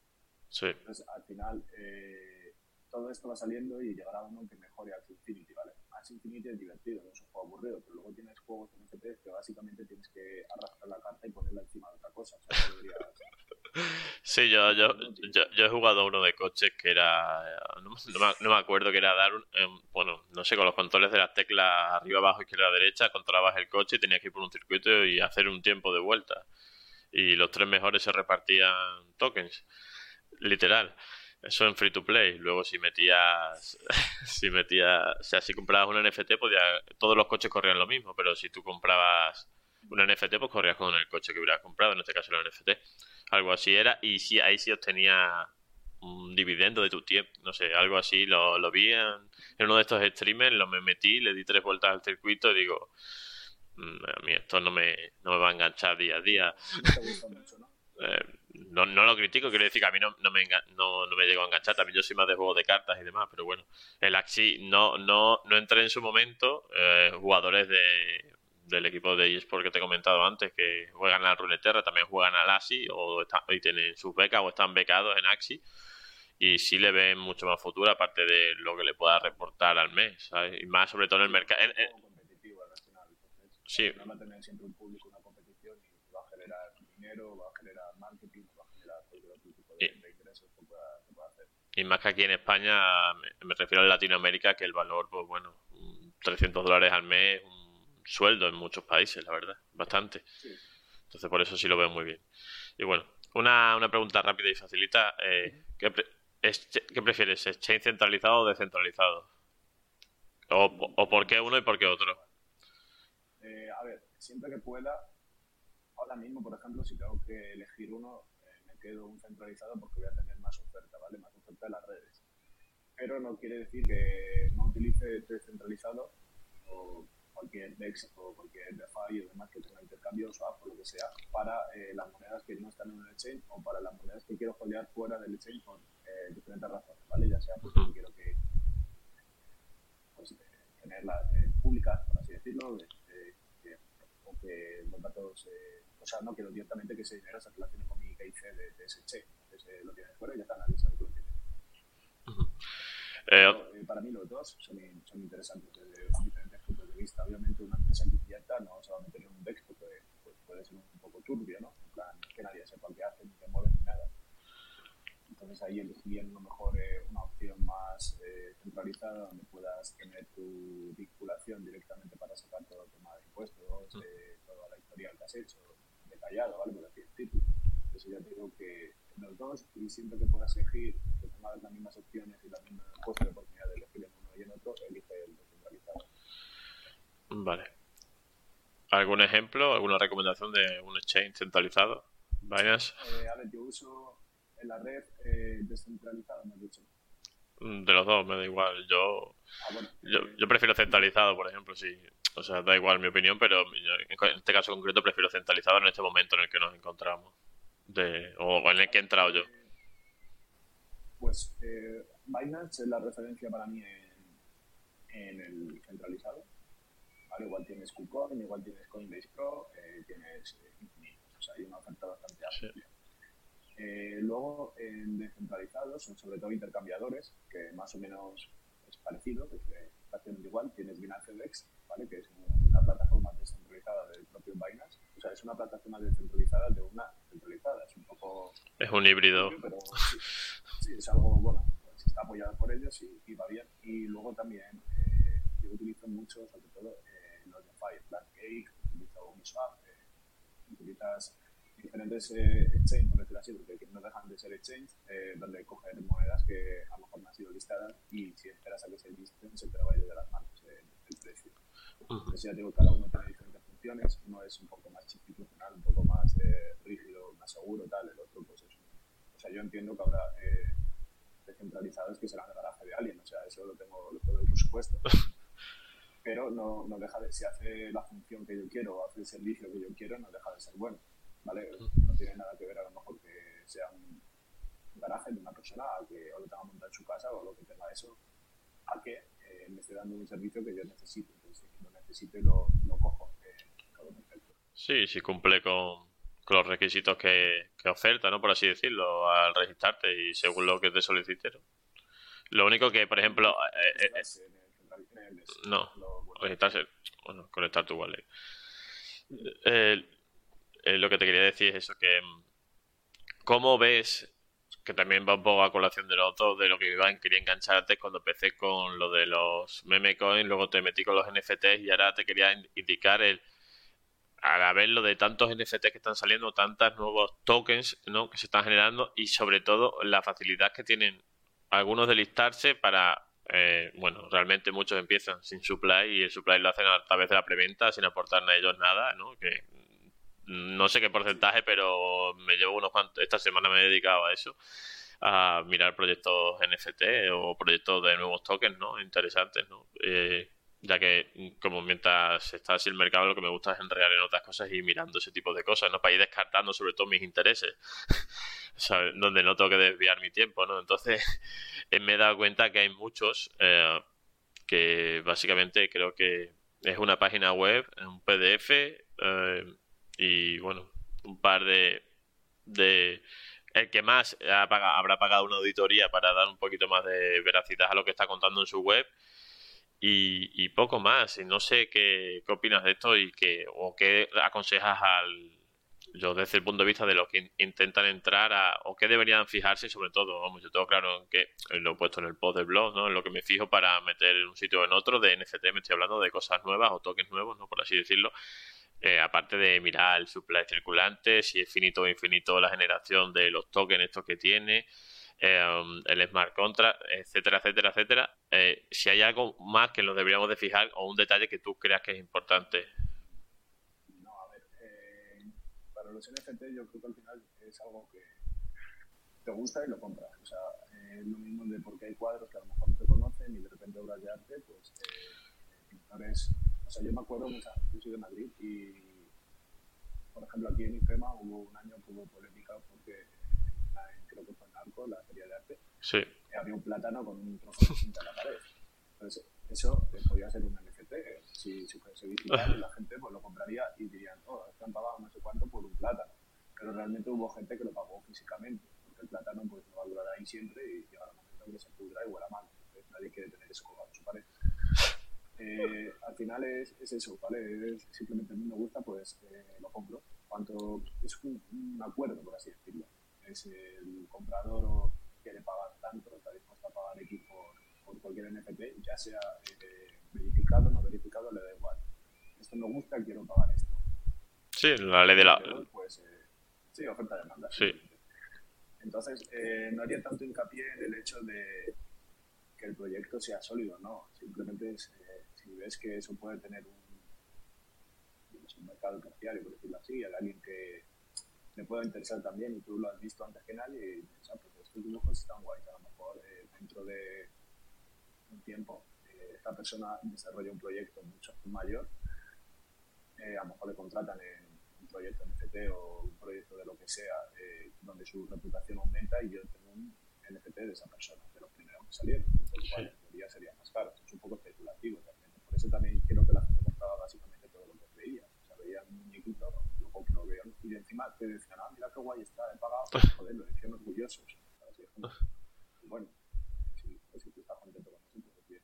Sí. Entonces, al final, eh, todo esto va saliendo y llegará uno que mejore Axie Infinity, ¿vale? Axie Infinity es divertido, no es un juego aburrido, pero luego tienes juegos en FP que básicamente tienes que arrastrar la carta y ponerla encima de otra cosa. O sea, deberías... Sí, yo, yo, yo, yo, he jugado uno de coches que era. No, me, no me acuerdo que era dar un. Eh, bueno, no sé, con los controles de las teclas arriba, abajo, izquierda, derecha, controlabas el coche y tenías que ir por un circuito y hacer un tiempo de vuelta. Y los tres mejores se repartían tokens. Literal. Eso en free to play. Luego si metías, si metías, o sea, si comprabas un NFT, podía, todos los coches corrían lo mismo, pero si tú comprabas un NFT, pues corrías con el coche que hubieras comprado, en este caso el NFT. Algo así era, y sí, ahí sí obtenía un dividendo de tu tiempo, no sé, algo así, lo, lo vi en, uno de estos streamers, lo me metí, le di tres vueltas al circuito y digo, mm, a mí esto no me, no me va a enganchar día a día. Eh, no, no lo critico, quiero decir que a mí no, no, me, no, no me llegó a enganchar. También yo soy más de juego de cartas y demás, pero bueno, el Axi no, no, no entré en su momento. Eh, jugadores de, del equipo de eSport que te he comentado antes, que juegan al Runeterra, también juegan al Axi o y tienen sus becas o están becados en Axi. Y sí le ven mucho más futuro, aparte de lo que le pueda reportar al mes, ¿sabes? Y más sobre todo en el mercado. Sí. A tener siempre un público, una competición y va a generar dinero, va a generar marketing, va a generar cualquier otro tipo de, de ingresos que pueda, que pueda, hacer. Y más que aquí en España, me, refiero a Latinoamérica, que el valor, pues bueno, 300 dólares al mes, un sueldo en muchos países, la verdad, bastante. Sí. Entonces por eso sí lo veo muy bien. Y bueno, una, una pregunta rápida y facilita. Eh, ¿qué, pre ¿Qué prefieres, exchange centralizado o descentralizado? O, o por qué uno y por qué otro? Eh, a ver, siempre que pueda, ahora mismo, por ejemplo, si tengo que elegir uno, eh, me quedo un centralizado porque voy a tener más oferta, ¿vale? Más oferta de las redes. Pero no quiere decir que no utilice descentralizado o cualquier DEX o cualquier DeFi o demás que tenga intercambios o app o lo que sea para eh, las monedas que no están en el exchange o para las monedas que quiero holdear fuera del exchange por eh, diferentes razones, ¿vale? Ya sea porque quiero que pues, tenerlas públicas, por así decirlo, de, que los datos, eh, o sea, no quiero directamente que ese dinero se relacione con mi KIC de, de ese cheque. Entonces eh, lo tienes fuera y ya está, nadie sabe que lo tiene. Uh -huh. Pero, eh, para mí los dos son, son interesantes desde diferentes puntos de vista. Obviamente una empresa que invierta no se va a meter en un DEX porque pues, puede ser un poco turbio, ¿no? En plan, que nadie sepa qué hace, ni qué mueve, ni nada. Entonces ahí elegirían a lo mejor eh, una opción más eh, centralizada donde puedas tener tu vinculación directamente para sacar todo el tema de impuestos, eh, toda la historia que has hecho, detallado, ¿vale? Por así decirlo. Entonces ya te digo que los dos y siempre que puedas elegir que tengas las mismas opciones y las mismas puestos de oportunidad de elegir en uno y en otro, elige el descentralizado. Vale. ¿Algún ejemplo, alguna recomendación de un exchange centralizado? Binance. Eh, a ver, yo uso en la red eh, descentralizada, me has dicho. De los dos, me da igual. Yo, ah, bueno, yo, eh, yo, prefiero centralizado, por ejemplo, sí. O sea, da igual mi opinión, pero yo, en este caso concreto prefiero centralizado en este momento en el que nos encontramos. De, o en el que he entrado yo. Pues eh, Binance es la referencia para mí en, en el centralizado. ¿vale? Igual tienes KuCoin, igual tienes Coinbase Pro, eh, tienes. O sea, hay una oferta bastante amplia. Sí. Eh, luego, en descentralizados, son sobre todo intercambiadores, que más o menos parecido, es prácticamente igual. Tienes Binance Dex, ¿vale? que es una plataforma descentralizada del propio Binance. O sea, es una plataforma descentralizada de una centralizada. Es un poco... Es un híbrido. Pero sí, es algo, bueno, pues está apoyado por ellos y, va bien. Y luego también eh, yo utilizo mucho, sobre todo, eh, los de Fire, Cake, utilizo Uniswap, eh, utilizas diferentes eh, exchanges, por decirlo así, porque no dejan de ser exchange, eh, donde coger monedas que a lo mejor no han sido listadas y si esperas a que se listen se te va a ir de las manos eh, el precio. Entonces ya digo, cada uno tiene diferentes funciones, uno es un poco más institucional, un poco más eh, rígido, más seguro, tal, el otro pues es un... O sea, yo entiendo que habrá eh, descentralizados que serán el garaje de alguien, o sea, eso lo tengo, lo tengo por supuesto. Pero no, no deja de, si hace la función que yo quiero o hace el servicio que yo quiero, no deja de ser bueno. ¿Vale? No tiene nada que ver a lo mejor que sea un garaje de una persona a que o lo tenga montado en su casa o lo que tenga eso, a que eh, me esté dando un servicio que yo necesito. Entonces, si lo necesito y lo, lo cojo, eh. Sí, sí cumple con, con los requisitos que, que, oferta, ¿no? Por así decirlo, al registrarte y según lo que te solicite. Lo único que, por ejemplo... Eh, eh, eh no, registrarse, bueno, conectar tu wallet. Eh, eh, lo que te quería decir es eso, que mm, ¿cómo ves, que también va un poco a colación de lo otro, de lo que Iván quería engancharte cuando empecé con lo de los meme coins, luego te metí con los NFTs y ahora te quería indicar el al ver lo de tantos NFTs que están saliendo, tantos nuevos tokens ¿no? que se están generando y sobre todo la facilidad que tienen algunos de listarse para, eh, bueno, realmente muchos empiezan sin supply y el supply lo hacen a través de la preventa sin aportar a ellos nada, ¿no? Que no sé qué porcentaje, pero me llevo unos cuantos, esta semana me he dedicado a eso, a mirar proyectos NFT o proyectos de nuevos tokens, ¿no? Interesantes, ¿no? Eh, ya que como mientras está así el mercado lo que me gusta es enrear en otras cosas y mirando ese tipo de cosas, ¿no? Para ir descartando sobre todo mis intereses, donde no tengo que desviar mi tiempo, ¿no? Entonces me he dado cuenta que hay muchos eh, que básicamente creo que es una página web, un PDF, eh, y bueno, un par de, de el que más habrá pagado una auditoría para dar un poquito más de veracidad a lo que está contando en su web y, poco más. Y no sé qué, qué, opinas de esto y qué, o qué aconsejas al yo desde el punto de vista de los que intentan entrar a, o qué deberían fijarse sobre todo, vamos, yo tengo claro que lo he puesto en el post del blog, ¿no? En lo que me fijo para meter un sitio en otro de NFT me estoy hablando de cosas nuevas o tokens nuevos, ¿no? Por así decirlo eh, aparte de mirar el supply circulante, si es finito o infinito la generación de los tokens estos que tiene, eh, el smart contract, etcétera, etcétera, etcétera. Eh, si hay algo más que nos deberíamos de fijar o un detalle que tú creas que es importante. No, a ver, para los NFT yo creo que al final es algo que te gusta y lo compras. O sea, es lo mismo de porque hay cuadros que a lo mejor no te conocen y de repente obras de arte, pues pintores o sea, yo me acuerdo, yo soy de Madrid y, por ejemplo, aquí en IFEMA hubo un año que hubo polémica porque creo que fue en Arco, la feria de arte, sí. había un plátano con un trozo de cinta en la pared. Entonces, eso eh, podía ser un NFT. Si, si fuese digital, la gente pues, lo compraría y dirían, oh, es que han pagado no sé cuánto por un plátano. Pero realmente hubo gente que lo pagó físicamente, porque el plátano pues, no va a durar ahí siempre y llega el momento que se pudra y huela mal. Entonces, nadie quiere tener eso colgado en su pared. Eh, al final es, es, eso, ¿vale? Es simplemente a mí me gusta, pues eh, lo compro. Cuanto es un, acuerdo, por así decirlo. Es el comprador quiere pagar tanto, está dispuesto a pagar X por, por cualquier NFT, ya sea eh, verificado o no verificado, le da igual. Esto me gusta, quiero pagar esto. Sí, la ley de la... Pues, sí, oferta-demanda. Sí. Entonces, no haría tanto hincapié en el hecho de que el proyecto sea sólido, no. Simplemente es si ves que eso puede tener un, un mercado terciario, por decirlo así, a alguien que le pueda interesar también y tú lo has visto antes que nadie y piensas, ah, pues estos dibujos están guays, a lo mejor eh, dentro de un tiempo eh, esta persona desarrolla un proyecto mucho mayor, eh, a lo mejor le contratan en un proyecto NFT o un proyecto de lo que sea, donde su reputación aumenta y yo tengo un NFT de esa persona, de los primeros que salieron, entonces, en teoría sería más caro, es un poco especulativo también eso también creo que la gente compraba básicamente todo lo que veía. O sea, veía un muñequito, lo compro, veo, y encima encima te decían, ah, mira qué guay está, he pagado, pues, joder, lo decían orgullosos. Así es como, bueno, pues si tú estás contento con eso, pues bien.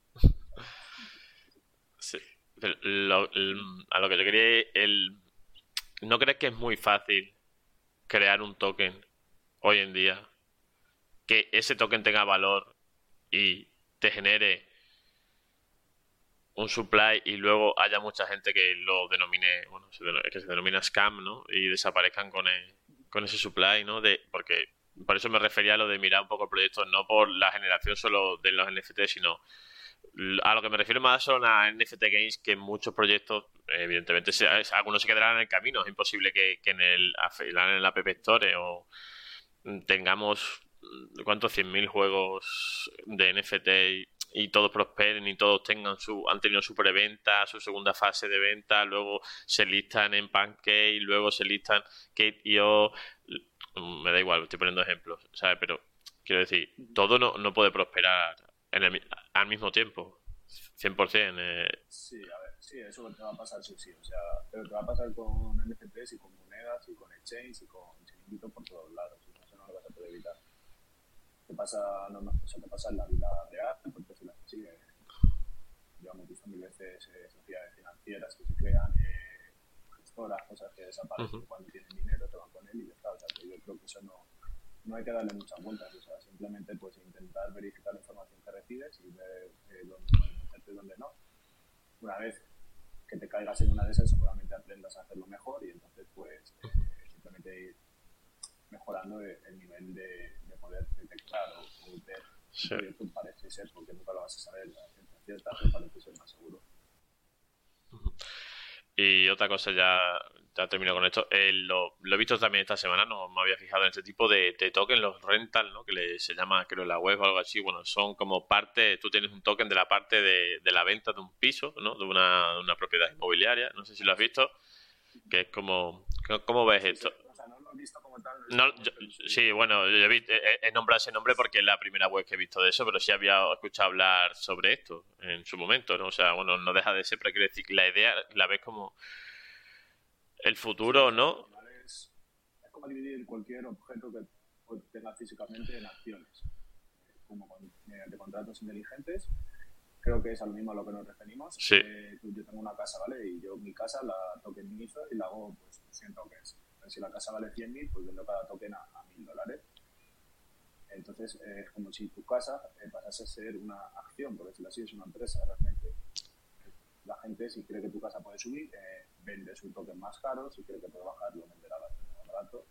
Sí. Pero lo- a lo que yo quería el ¿no crees que es muy fácil crear un token hoy en día que ese token tenga valor y te genere un supply y luego haya mucha gente que lo denomine, bueno, que se denomina scam, ¿no? Y desaparezcan con, con ese supply, ¿no? De, porque por eso me refería a lo de mirar un poco el proyecto, no por la generación solo de los NFT, sino a lo que me refiero más son a NFT Games que muchos proyectos, evidentemente, se- algunos se quedarán en el camino. Es imposible que, que en el en el App Store o mm, tengamos mm, ¿cuántos? 100.000 juegos de NFT y, y todos prosperen y todos tengan su han tenido su preventa, su segunda fase de venta, luego se listan en Pancake, luego se listan Kate.io, mm, me da igual, estoy poniendo ejemplos, ¿sabes? Pero quiero decir, todo no, no puede prosperar en el al mismo tiempo, 100%. Eh, Sí, a ver, sí, eso te va a pasar sí sí, o sea, pero te va a pasar con NFTs y con monedas y con exchange y con chiringuitos por todos lados, no lo vas a poder evitar. Te pasa, normal, o sea, te pasa en la vida real, porque se las sigue. Hemos visto mil veces eh, sociedades financieras que se crean, eh, gestoras, cosas que desaparecen Ujú. cuando tienen dinero, te van con él y ya está. O sea, que yo creo que eso no, no hay que darle muchas vueltas, o sea, simplemente pues intentar verificar la información que recibes y ver eh, dónde meterte y dónde no. Una vez que te caigas en una de esas, seguramente aprendas a hacerlo mejor y entonces pues eh, simplemente ir mejorando el, el nivel de poder detectar o, o ver Sí. qué proyecto parece ser, porque nunca lo vas a saber a ciencia cierta, pero parece ser más seguro. Y otra cosa, ya, ya termino con esto. eh, lo, lo he visto también esta semana, no me había fijado en este tipo de, de token, los rental, ¿no? Que le- se llama, creo, en la web o algo así. Bueno, son como parte, tú tienes un token de la parte de, de la venta de un piso, ¿no? De una, de una propiedad inmobiliaria. No sé si lo has visto. Que es como, ¿cómo ves esto? Visto como tal. No, yo- sí, bueno, yo he, nombrado ese nombre porque es la primera web que he visto de eso, pero sí había escuchado hablar sobre esto en su momento, ¿no? O sea, bueno, no deja de ser, pero quiero decir que la idea la ves como el futuro, ¿no? Es, es como dividir cualquier objeto que tengas físicamente en acciones, como con, mediante contratos inteligentes. Creo que es a lo mismo a lo que nos referimos. Sí. Eh, yo tengo una casa, ¿vale? Y yo mi casa la tokenizo y la hago pues 100 tokens. Entonces, si la casa vale 100.000, pues vendo cada token a, a 1.000 dólares. Entonces eh, es como si tu casa eh, pasase a ser una acción, por decirlo así, es una empresa realmente. La gente, si cree que tu casa puede subir, eh, vende su token más caro, si cree que puede bajar, lo venderá bastante más barato.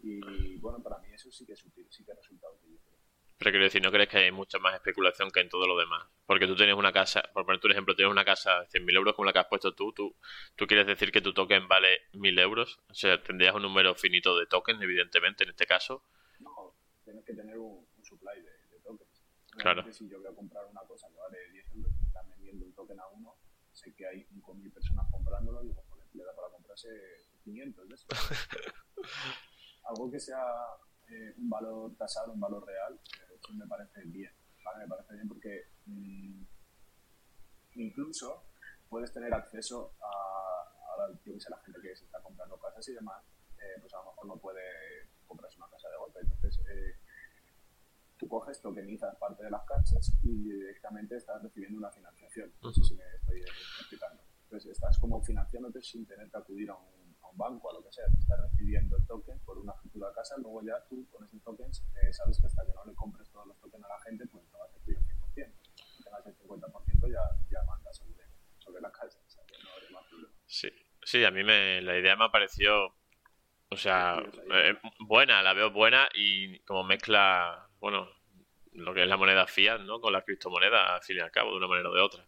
Y bueno, para mí eso sí que es útil, sí que resulta útil. Pero quiero decir, ¿no crees que hay mucha más especulación que en todo lo demás? Porque tú tienes una casa, por ponerte un ejemplo, tienes una casa de 100.000 euros como la que has puesto tú, tú, tú quieres decir que tu token vale 1.000 euros, o sea, tendrías un número finito de tokens, evidentemente, en este caso. No, tienes que tener un, un supply de, de tokens. Claro. Si yo a comprar una cosa que vale 10 euros y están vendiendo un token a uno, sé que hay 5.000 personas comprándolo y digo, joder, le da para comprarse 500 de esos. Algo que sea eh, un valor tasado, un valor real, eh, eso me parece bien. ¿vale? Me parece bien porque mm, incluso puedes tener acceso a, a la, yo sé, la gente que se está comprando casas y demás, eh, pues a lo mejor no puede comprarse una casa de golpe. Entonces, eh, tú coges, tokenizas parte de las casas y directamente estás recibiendo una financiación. No sé si me estoy explicando. Entonces, estás como financiándote sin tener que acudir a un, un banco, a lo que sea. Te estás recibiendo el token por una futura casa, luego ya tú con esos tokens eh, sabes que hasta que no le compres todos los tokens a la gente, pues no vas a recibir el 100%. Si tengas el 50% ya, ya mandas sobre, sobre la casa. O sea, que no hay más problema. Sí, sí, a mí me, la idea me ha parecido, o sea, eh, buena, la veo buena y como mezcla, bueno, lo que es la moneda fiat, ¿no? Con la criptomoneda, al fin y al cabo, de una manera o de otra.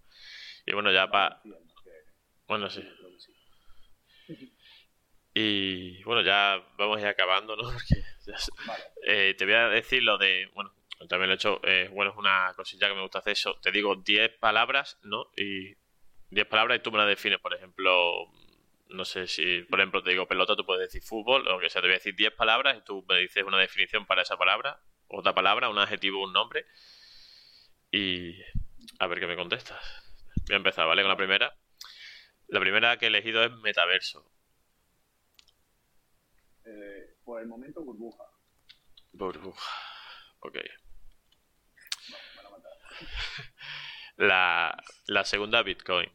Y bueno, ya para... Que- Bueno, que sí. Y bueno, ya vamos a ir acabando, ¿no? Porque Vale. eh, te voy a decir lo de, bueno, también lo he hecho, eh, bueno, es una cosilla que me gusta hacer eso. Te digo 10 palabras, ¿no? Y 10 palabras y tú me las defines, por ejemplo, no sé si, por ejemplo, te digo pelota, tú puedes decir fútbol, o que sea, te voy a decir 10 palabras y tú me dices una definición para esa palabra, otra palabra, un adjetivo, un nombre. Y a ver qué me contestas. Voy a empezar, ¿vale? Con la primera. La primera que he elegido es metaverso. Por el momento, burbuja. Burbuja. Ok. No, me van a matar. La, la segunda Bitcoin.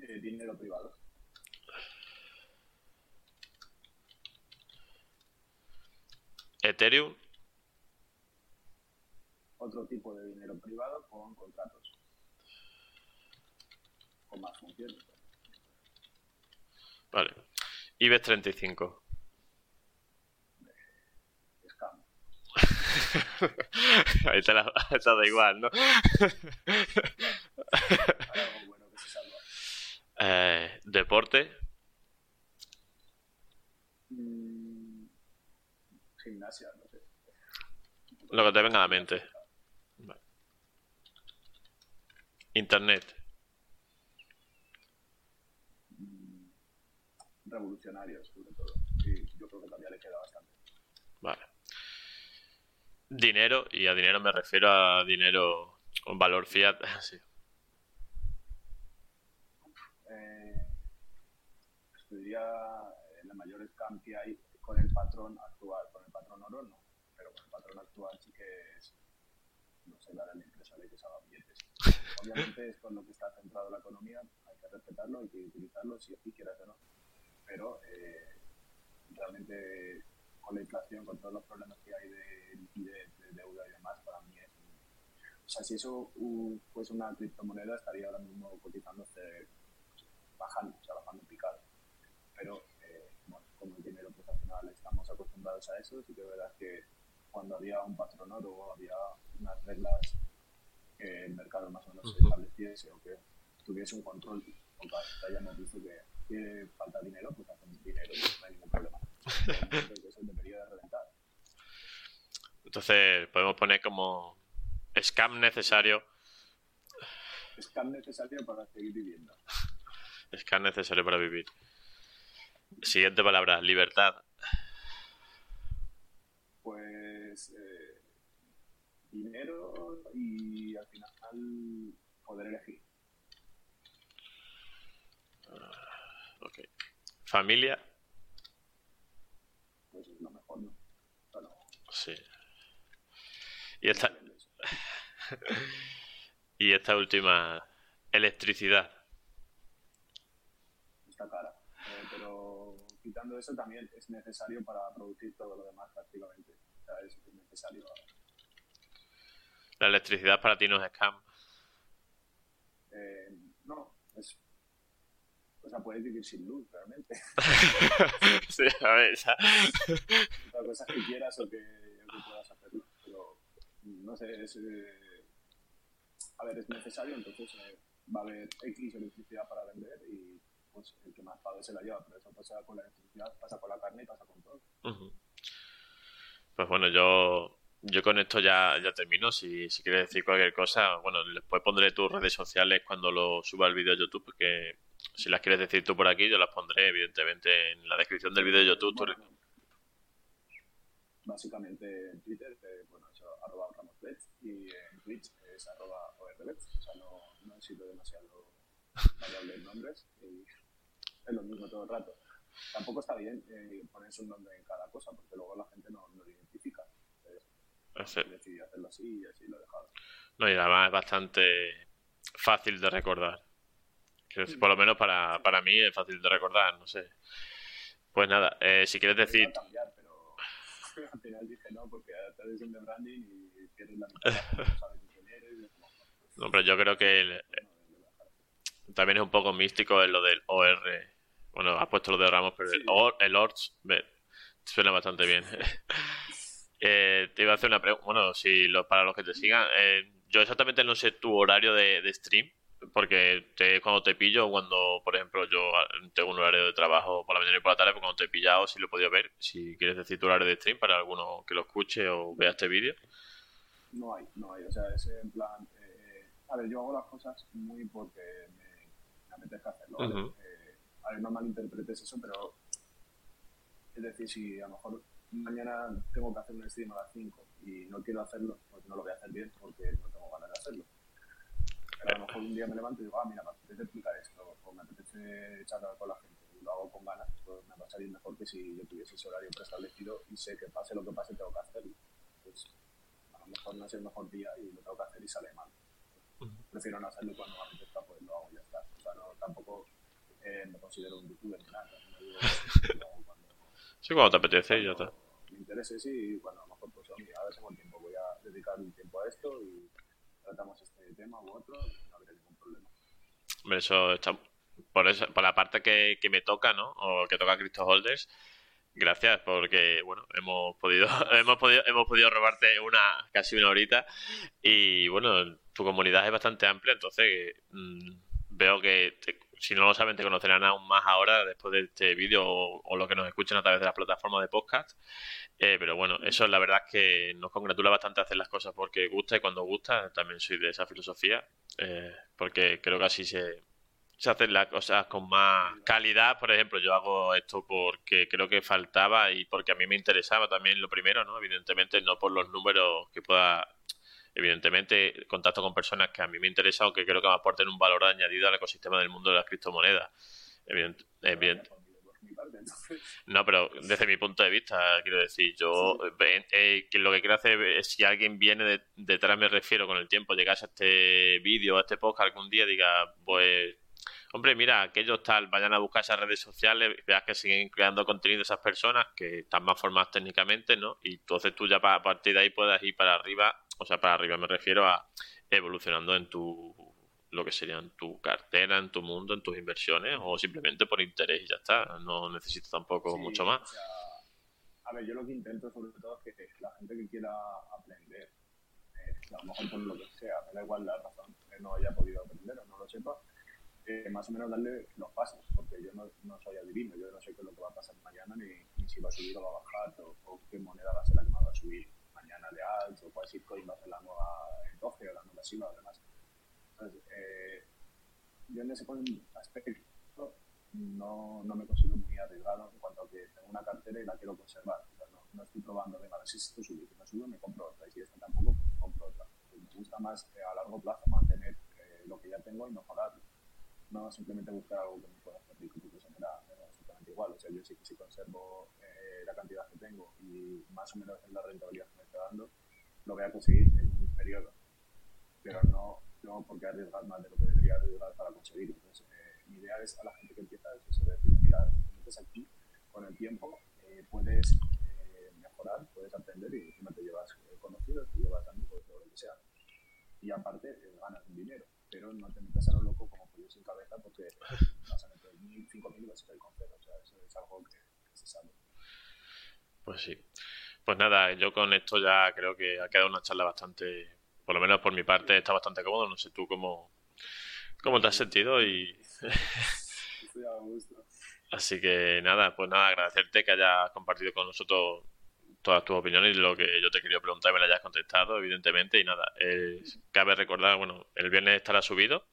Eh, dinero privado. Ethereum. Otro tipo de dinero privado con contratos. Con más funciones. Vale. IBEX 35. Scam. Ahí te la te da igual, ¿no? Eh, deporte. Mm, gimnasia, no sé. Lo que te venga a la mente. Internet. Mm, revolucionarios, sobre todo. Y yo creo que todavía le queda bastante. Vale. Dinero, y a dinero me refiero a dinero con valor fiat. Sí. Eh, pues te diría eh, la mayor que hay con el patrón actual. Con el patrón oro no, pero con el patrón actual sí que es, no sé, dar a la empresa de que se haga billetes. Obviamente es con lo que está centrado la economía, hay que respetarlo, hay que utilizarlo si así quieras o no. Pero eh, realmente con la inflación, con todos los problemas que hay de liquidez, de deuda y demás, para mí es... O sea, si eso uh, fuese una criptomoneda, estaría ahora mismo cotizándose bajando, o sea, bajando picado. Pero, eh, bueno, como el dinero, pues al final estamos acostumbrados a eso, sí que es verdad que cuando había un patrón oro o había unas reglas que el mercado más o menos Ujú. estableciese o que tuviese un control, porque hasta ya hemos visto que, que falta dinero, pues hacen dinero y no hay ningún problema. Que eso debería de reventar. Entonces podemos poner como scam necesario. Es tan necesario para seguir viviendo. Scam necesario para vivir. Siguiente palabra, libertad. pues eh, dinero y al final poder elegir. Familia. Pues es lo mejor, ¿no? Bueno, Sí. Y esta, y esta última, electricidad. está cara. Eh, pero quitando eso también es necesario para producir todo lo demás prácticamente. O sea, es necesario. La electricidad para ti no es scam. Eh, no, es... O sea, puedes vivir sin luz realmente. sí, a ver, esa- Otra cosa es que quieras o que, que puedas hacerlo. Pero, no sé, es... eh, a ver, es necesario, entonces eh, va a haber X electricidad para vender y pues el que más pague se la lleva. Pero eso pasa con la electricidad, pasa con la carne y pasa con todo. Pues bueno, yo, yo con esto ya, ya termino. Si, si quieres decir cualquier cosa, bueno, después pondré tus redes sociales cuando lo suba el vídeo a YouTube, porque si las quieres decir tú por aquí, yo las pondré evidentemente en la descripción del vídeo de YouTube. Tú- básicamente en Twitter, eh, bueno, eso, arroba ramosbets y en Twitch es arroba orbets, o sea, no, no he sido demasiado variable en nombres y es lo mismo todo el rato. Tampoco está bien eh, ponerse un nombre en cada cosa porque luego la gente no, no lo identifica. Entonces, Sí. decidí hacerlo así y así lo he dejado. No, y además es bastante fácil de recordar. Quiero decir, por lo menos para, para mí es fácil de recordar, no sé. Pues nada, eh, si quieres decir... Cambiar, pero al final dije no porque te haces un de branding y pierdes la mitad sabes quién eres. No, pero yo creo que el- no. también es un poco místico en lo del OR. Bueno, has puesto lo de Ramos, pero el, Sí. OR, el ORS ve, suena bastante bien. Eh, te iba a hacer una pregunta. Bueno, si para los que te sigan, eh, yo exactamente no sé tu horario de, de stream, porque te, cuando te pillo, o cuando, por ejemplo, yo ah, tengo un horario de trabajo por la mañana y por la tarde, pues cuando te he pillado, sí lo he podido ver. Si quieres decir tu horario de stream para alguno que lo escuche o vea este vídeo. No hay, no hay. O sea, es en plan. eh, a ver, yo hago las cosas muy porque me, me apetece hacerlo. Eh, a ver, no malinterpretes eso, pero. Es decir, si a lo mejor mañana tengo que hacer un stream a las 5 y no quiero hacerlo, pues no lo voy a hacer bien porque no tengo ganas de hacerlo. Pero a lo mejor un día me levanto y digo, ah, mira, me apetece explicar esto, o me apetece charlar con la gente. lo hago con ganas, pues me va a salir mejor que si yo tuviese ese horario preestablecido y sé que pase lo que pase tengo que hacerlo. Pues a lo mejor no es el mejor día y lo tengo que hacer y sale mal. Prefiero no hacerlo cuando me apetezca, pues lo hago y ya está. O sea, no, tampoco eh, me considero un youtuber ni nada. Me digo, cuando Sí, cuando te apetece y ya está. me interese, sí, y bueno, a lo mejor pues oye, ahora tengo tiempo, voy a dedicar un tiempo a esto y tratamos este tema u otro, no habría ningún problema. Eso por, esa, por la parte que, que me toca, ¿no? O que toca a Cristo Holders. Gracias, porque bueno, hemos podido, hemos podido, hemos podido robarte una casi una horita. Y bueno, tu comunidad es bastante amplia, entonces mm, veo que te- si no lo saben, te conocerán aún más ahora después de este vídeo o, lo que nos escuchen a través de las plataformas de podcast. Eh, pero bueno, eso la verdad es que nos congratula bastante hacer las cosas porque gusta y cuando gusta, también soy de esa filosofía, eh, porque creo que así se, se hacen las cosas con más calidad. Por ejemplo, yo hago esto porque creo que faltaba y porque a mí me interesaba también lo primero, ¿no? Evidentemente, no por los números que pueda. Evidentemente, contacto con personas que a mí me interesan o que creo que me aporten un valor añadido al ecosistema del mundo de las criptomonedas. Evident- no, pero desde mi punto de vista, quiero decir, yo eh, que lo que quiero hacer es si alguien viene de- detrás, me refiero con el tiempo, llegase a este vídeo, a este podcast algún día, diga, pues, hombre, mira, aquellos tal, vayan a buscar esas redes sociales, veas que siguen creando contenido esas personas que están más formadas técnicamente, ¿no? Y entonces tú ya a partir de ahí puedas ir para arriba, o sea, para arriba me refiero a evolucionando en tu lo que sería en tu cartera, en tu mundo, en tus inversiones, o simplemente por interés y ya está. No necesitas tampoco sí, mucho o más. sea, a ver, yo lo que intento sobre todo es que la gente que quiera aprender, eh, a lo mejor por lo que sea, me da igual la razón que no haya podido aprender o no lo sepa, eh, más o menos darle los pasos, porque yo no, no soy adivino, yo no sé qué es lo que va a pasar mañana, ni, ni si va a subir o va a bajar, o, o qué moneda va a ser la que más va a subir mañana de alt, o cuál shitcoin va a ser la nueva Doge o la nueva SIVA, además. Entonces, eh, yo en ese aspecto no, no me considero muy arriesgado en cuanto a que tengo una cartera y la quiero conservar. O sea, no, no estoy probando, venga, a ver si esto sube, si no sube me compro otra, y si esta tampoco, pues compro otra. Me gusta más eh, a largo plazo mantener eh, lo que ya tengo y mejorarlo. No simplemente buscar algo que me pueda hacer rico, porque me da, me da igual. O sea, yo sí que si conservo eh, la cantidad que tengo y más o menos en la rentabilidad que me está dando, lo voy a conseguir en un periodo. Pero no, no porque arriesgar más de lo que debería arriesgar para conseguirlo. Entonces, eh, mi idea es a la gente que empieza es eso, decirle, mira, te metes aquí, con el tiempo eh, puedes mejorar, puedes aprender y encima te llevas conocidos, te llevas amigos o lo que sea. Y aparte ganas un dinero, pero no te metas a lo loco como pollo sin cabeza porque vas a meter mil, cinco mil y vas a salir con cero. O sea, eso es algo que, que se sabe. Pues sí. Pues nada, yo con esto ya creo que ha quedado una charla bastante, por lo menos por mi parte, está bastante cómodo. No sé tú cómo, cómo te has sentido y así que nada, pues nada, agradecerte que hayas compartido con nosotros todas tus opiniones y lo que yo te quería preguntar me lo hayas contestado, evidentemente. Y nada, eh, cabe recordar, bueno, el viernes estará subido.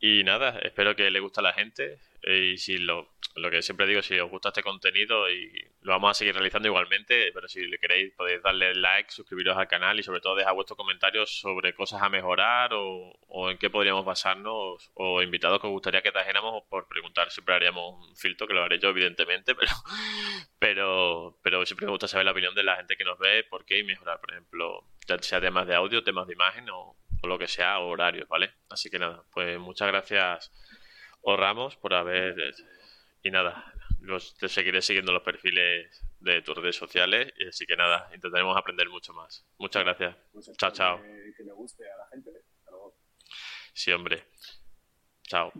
Y nada, espero que le guste a la gente. y si lo, lo que siempre digo, si os gusta este contenido y lo vamos a seguir realizando igualmente, pero si le queréis podéis darle like, suscribiros al canal y sobre todo dejar vuestros comentarios sobre cosas a mejorar o, o en qué podríamos basarnos o invitados que os gustaría que trajéramos por preguntar. Siempre haríamos un filtro, que lo haré yo evidentemente, pero, pero, pero siempre me gusta saber la opinión de la gente que nos ve, por qué y mejorar, por ejemplo, ya sea temas de audio, temas de imagen o, o lo que sea, o horarios, ¿vale? Así que nada, pues muchas gracias, os Ramos, por haber... Y nada, los, te seguiré siguiendo los perfiles de tus redes sociales, y así que nada, intentaremos aprender mucho más. Muchas gracias. Pues Chao, chao. Que, que le guste a la gente. Hasta luego. Sí, hombre. Chao.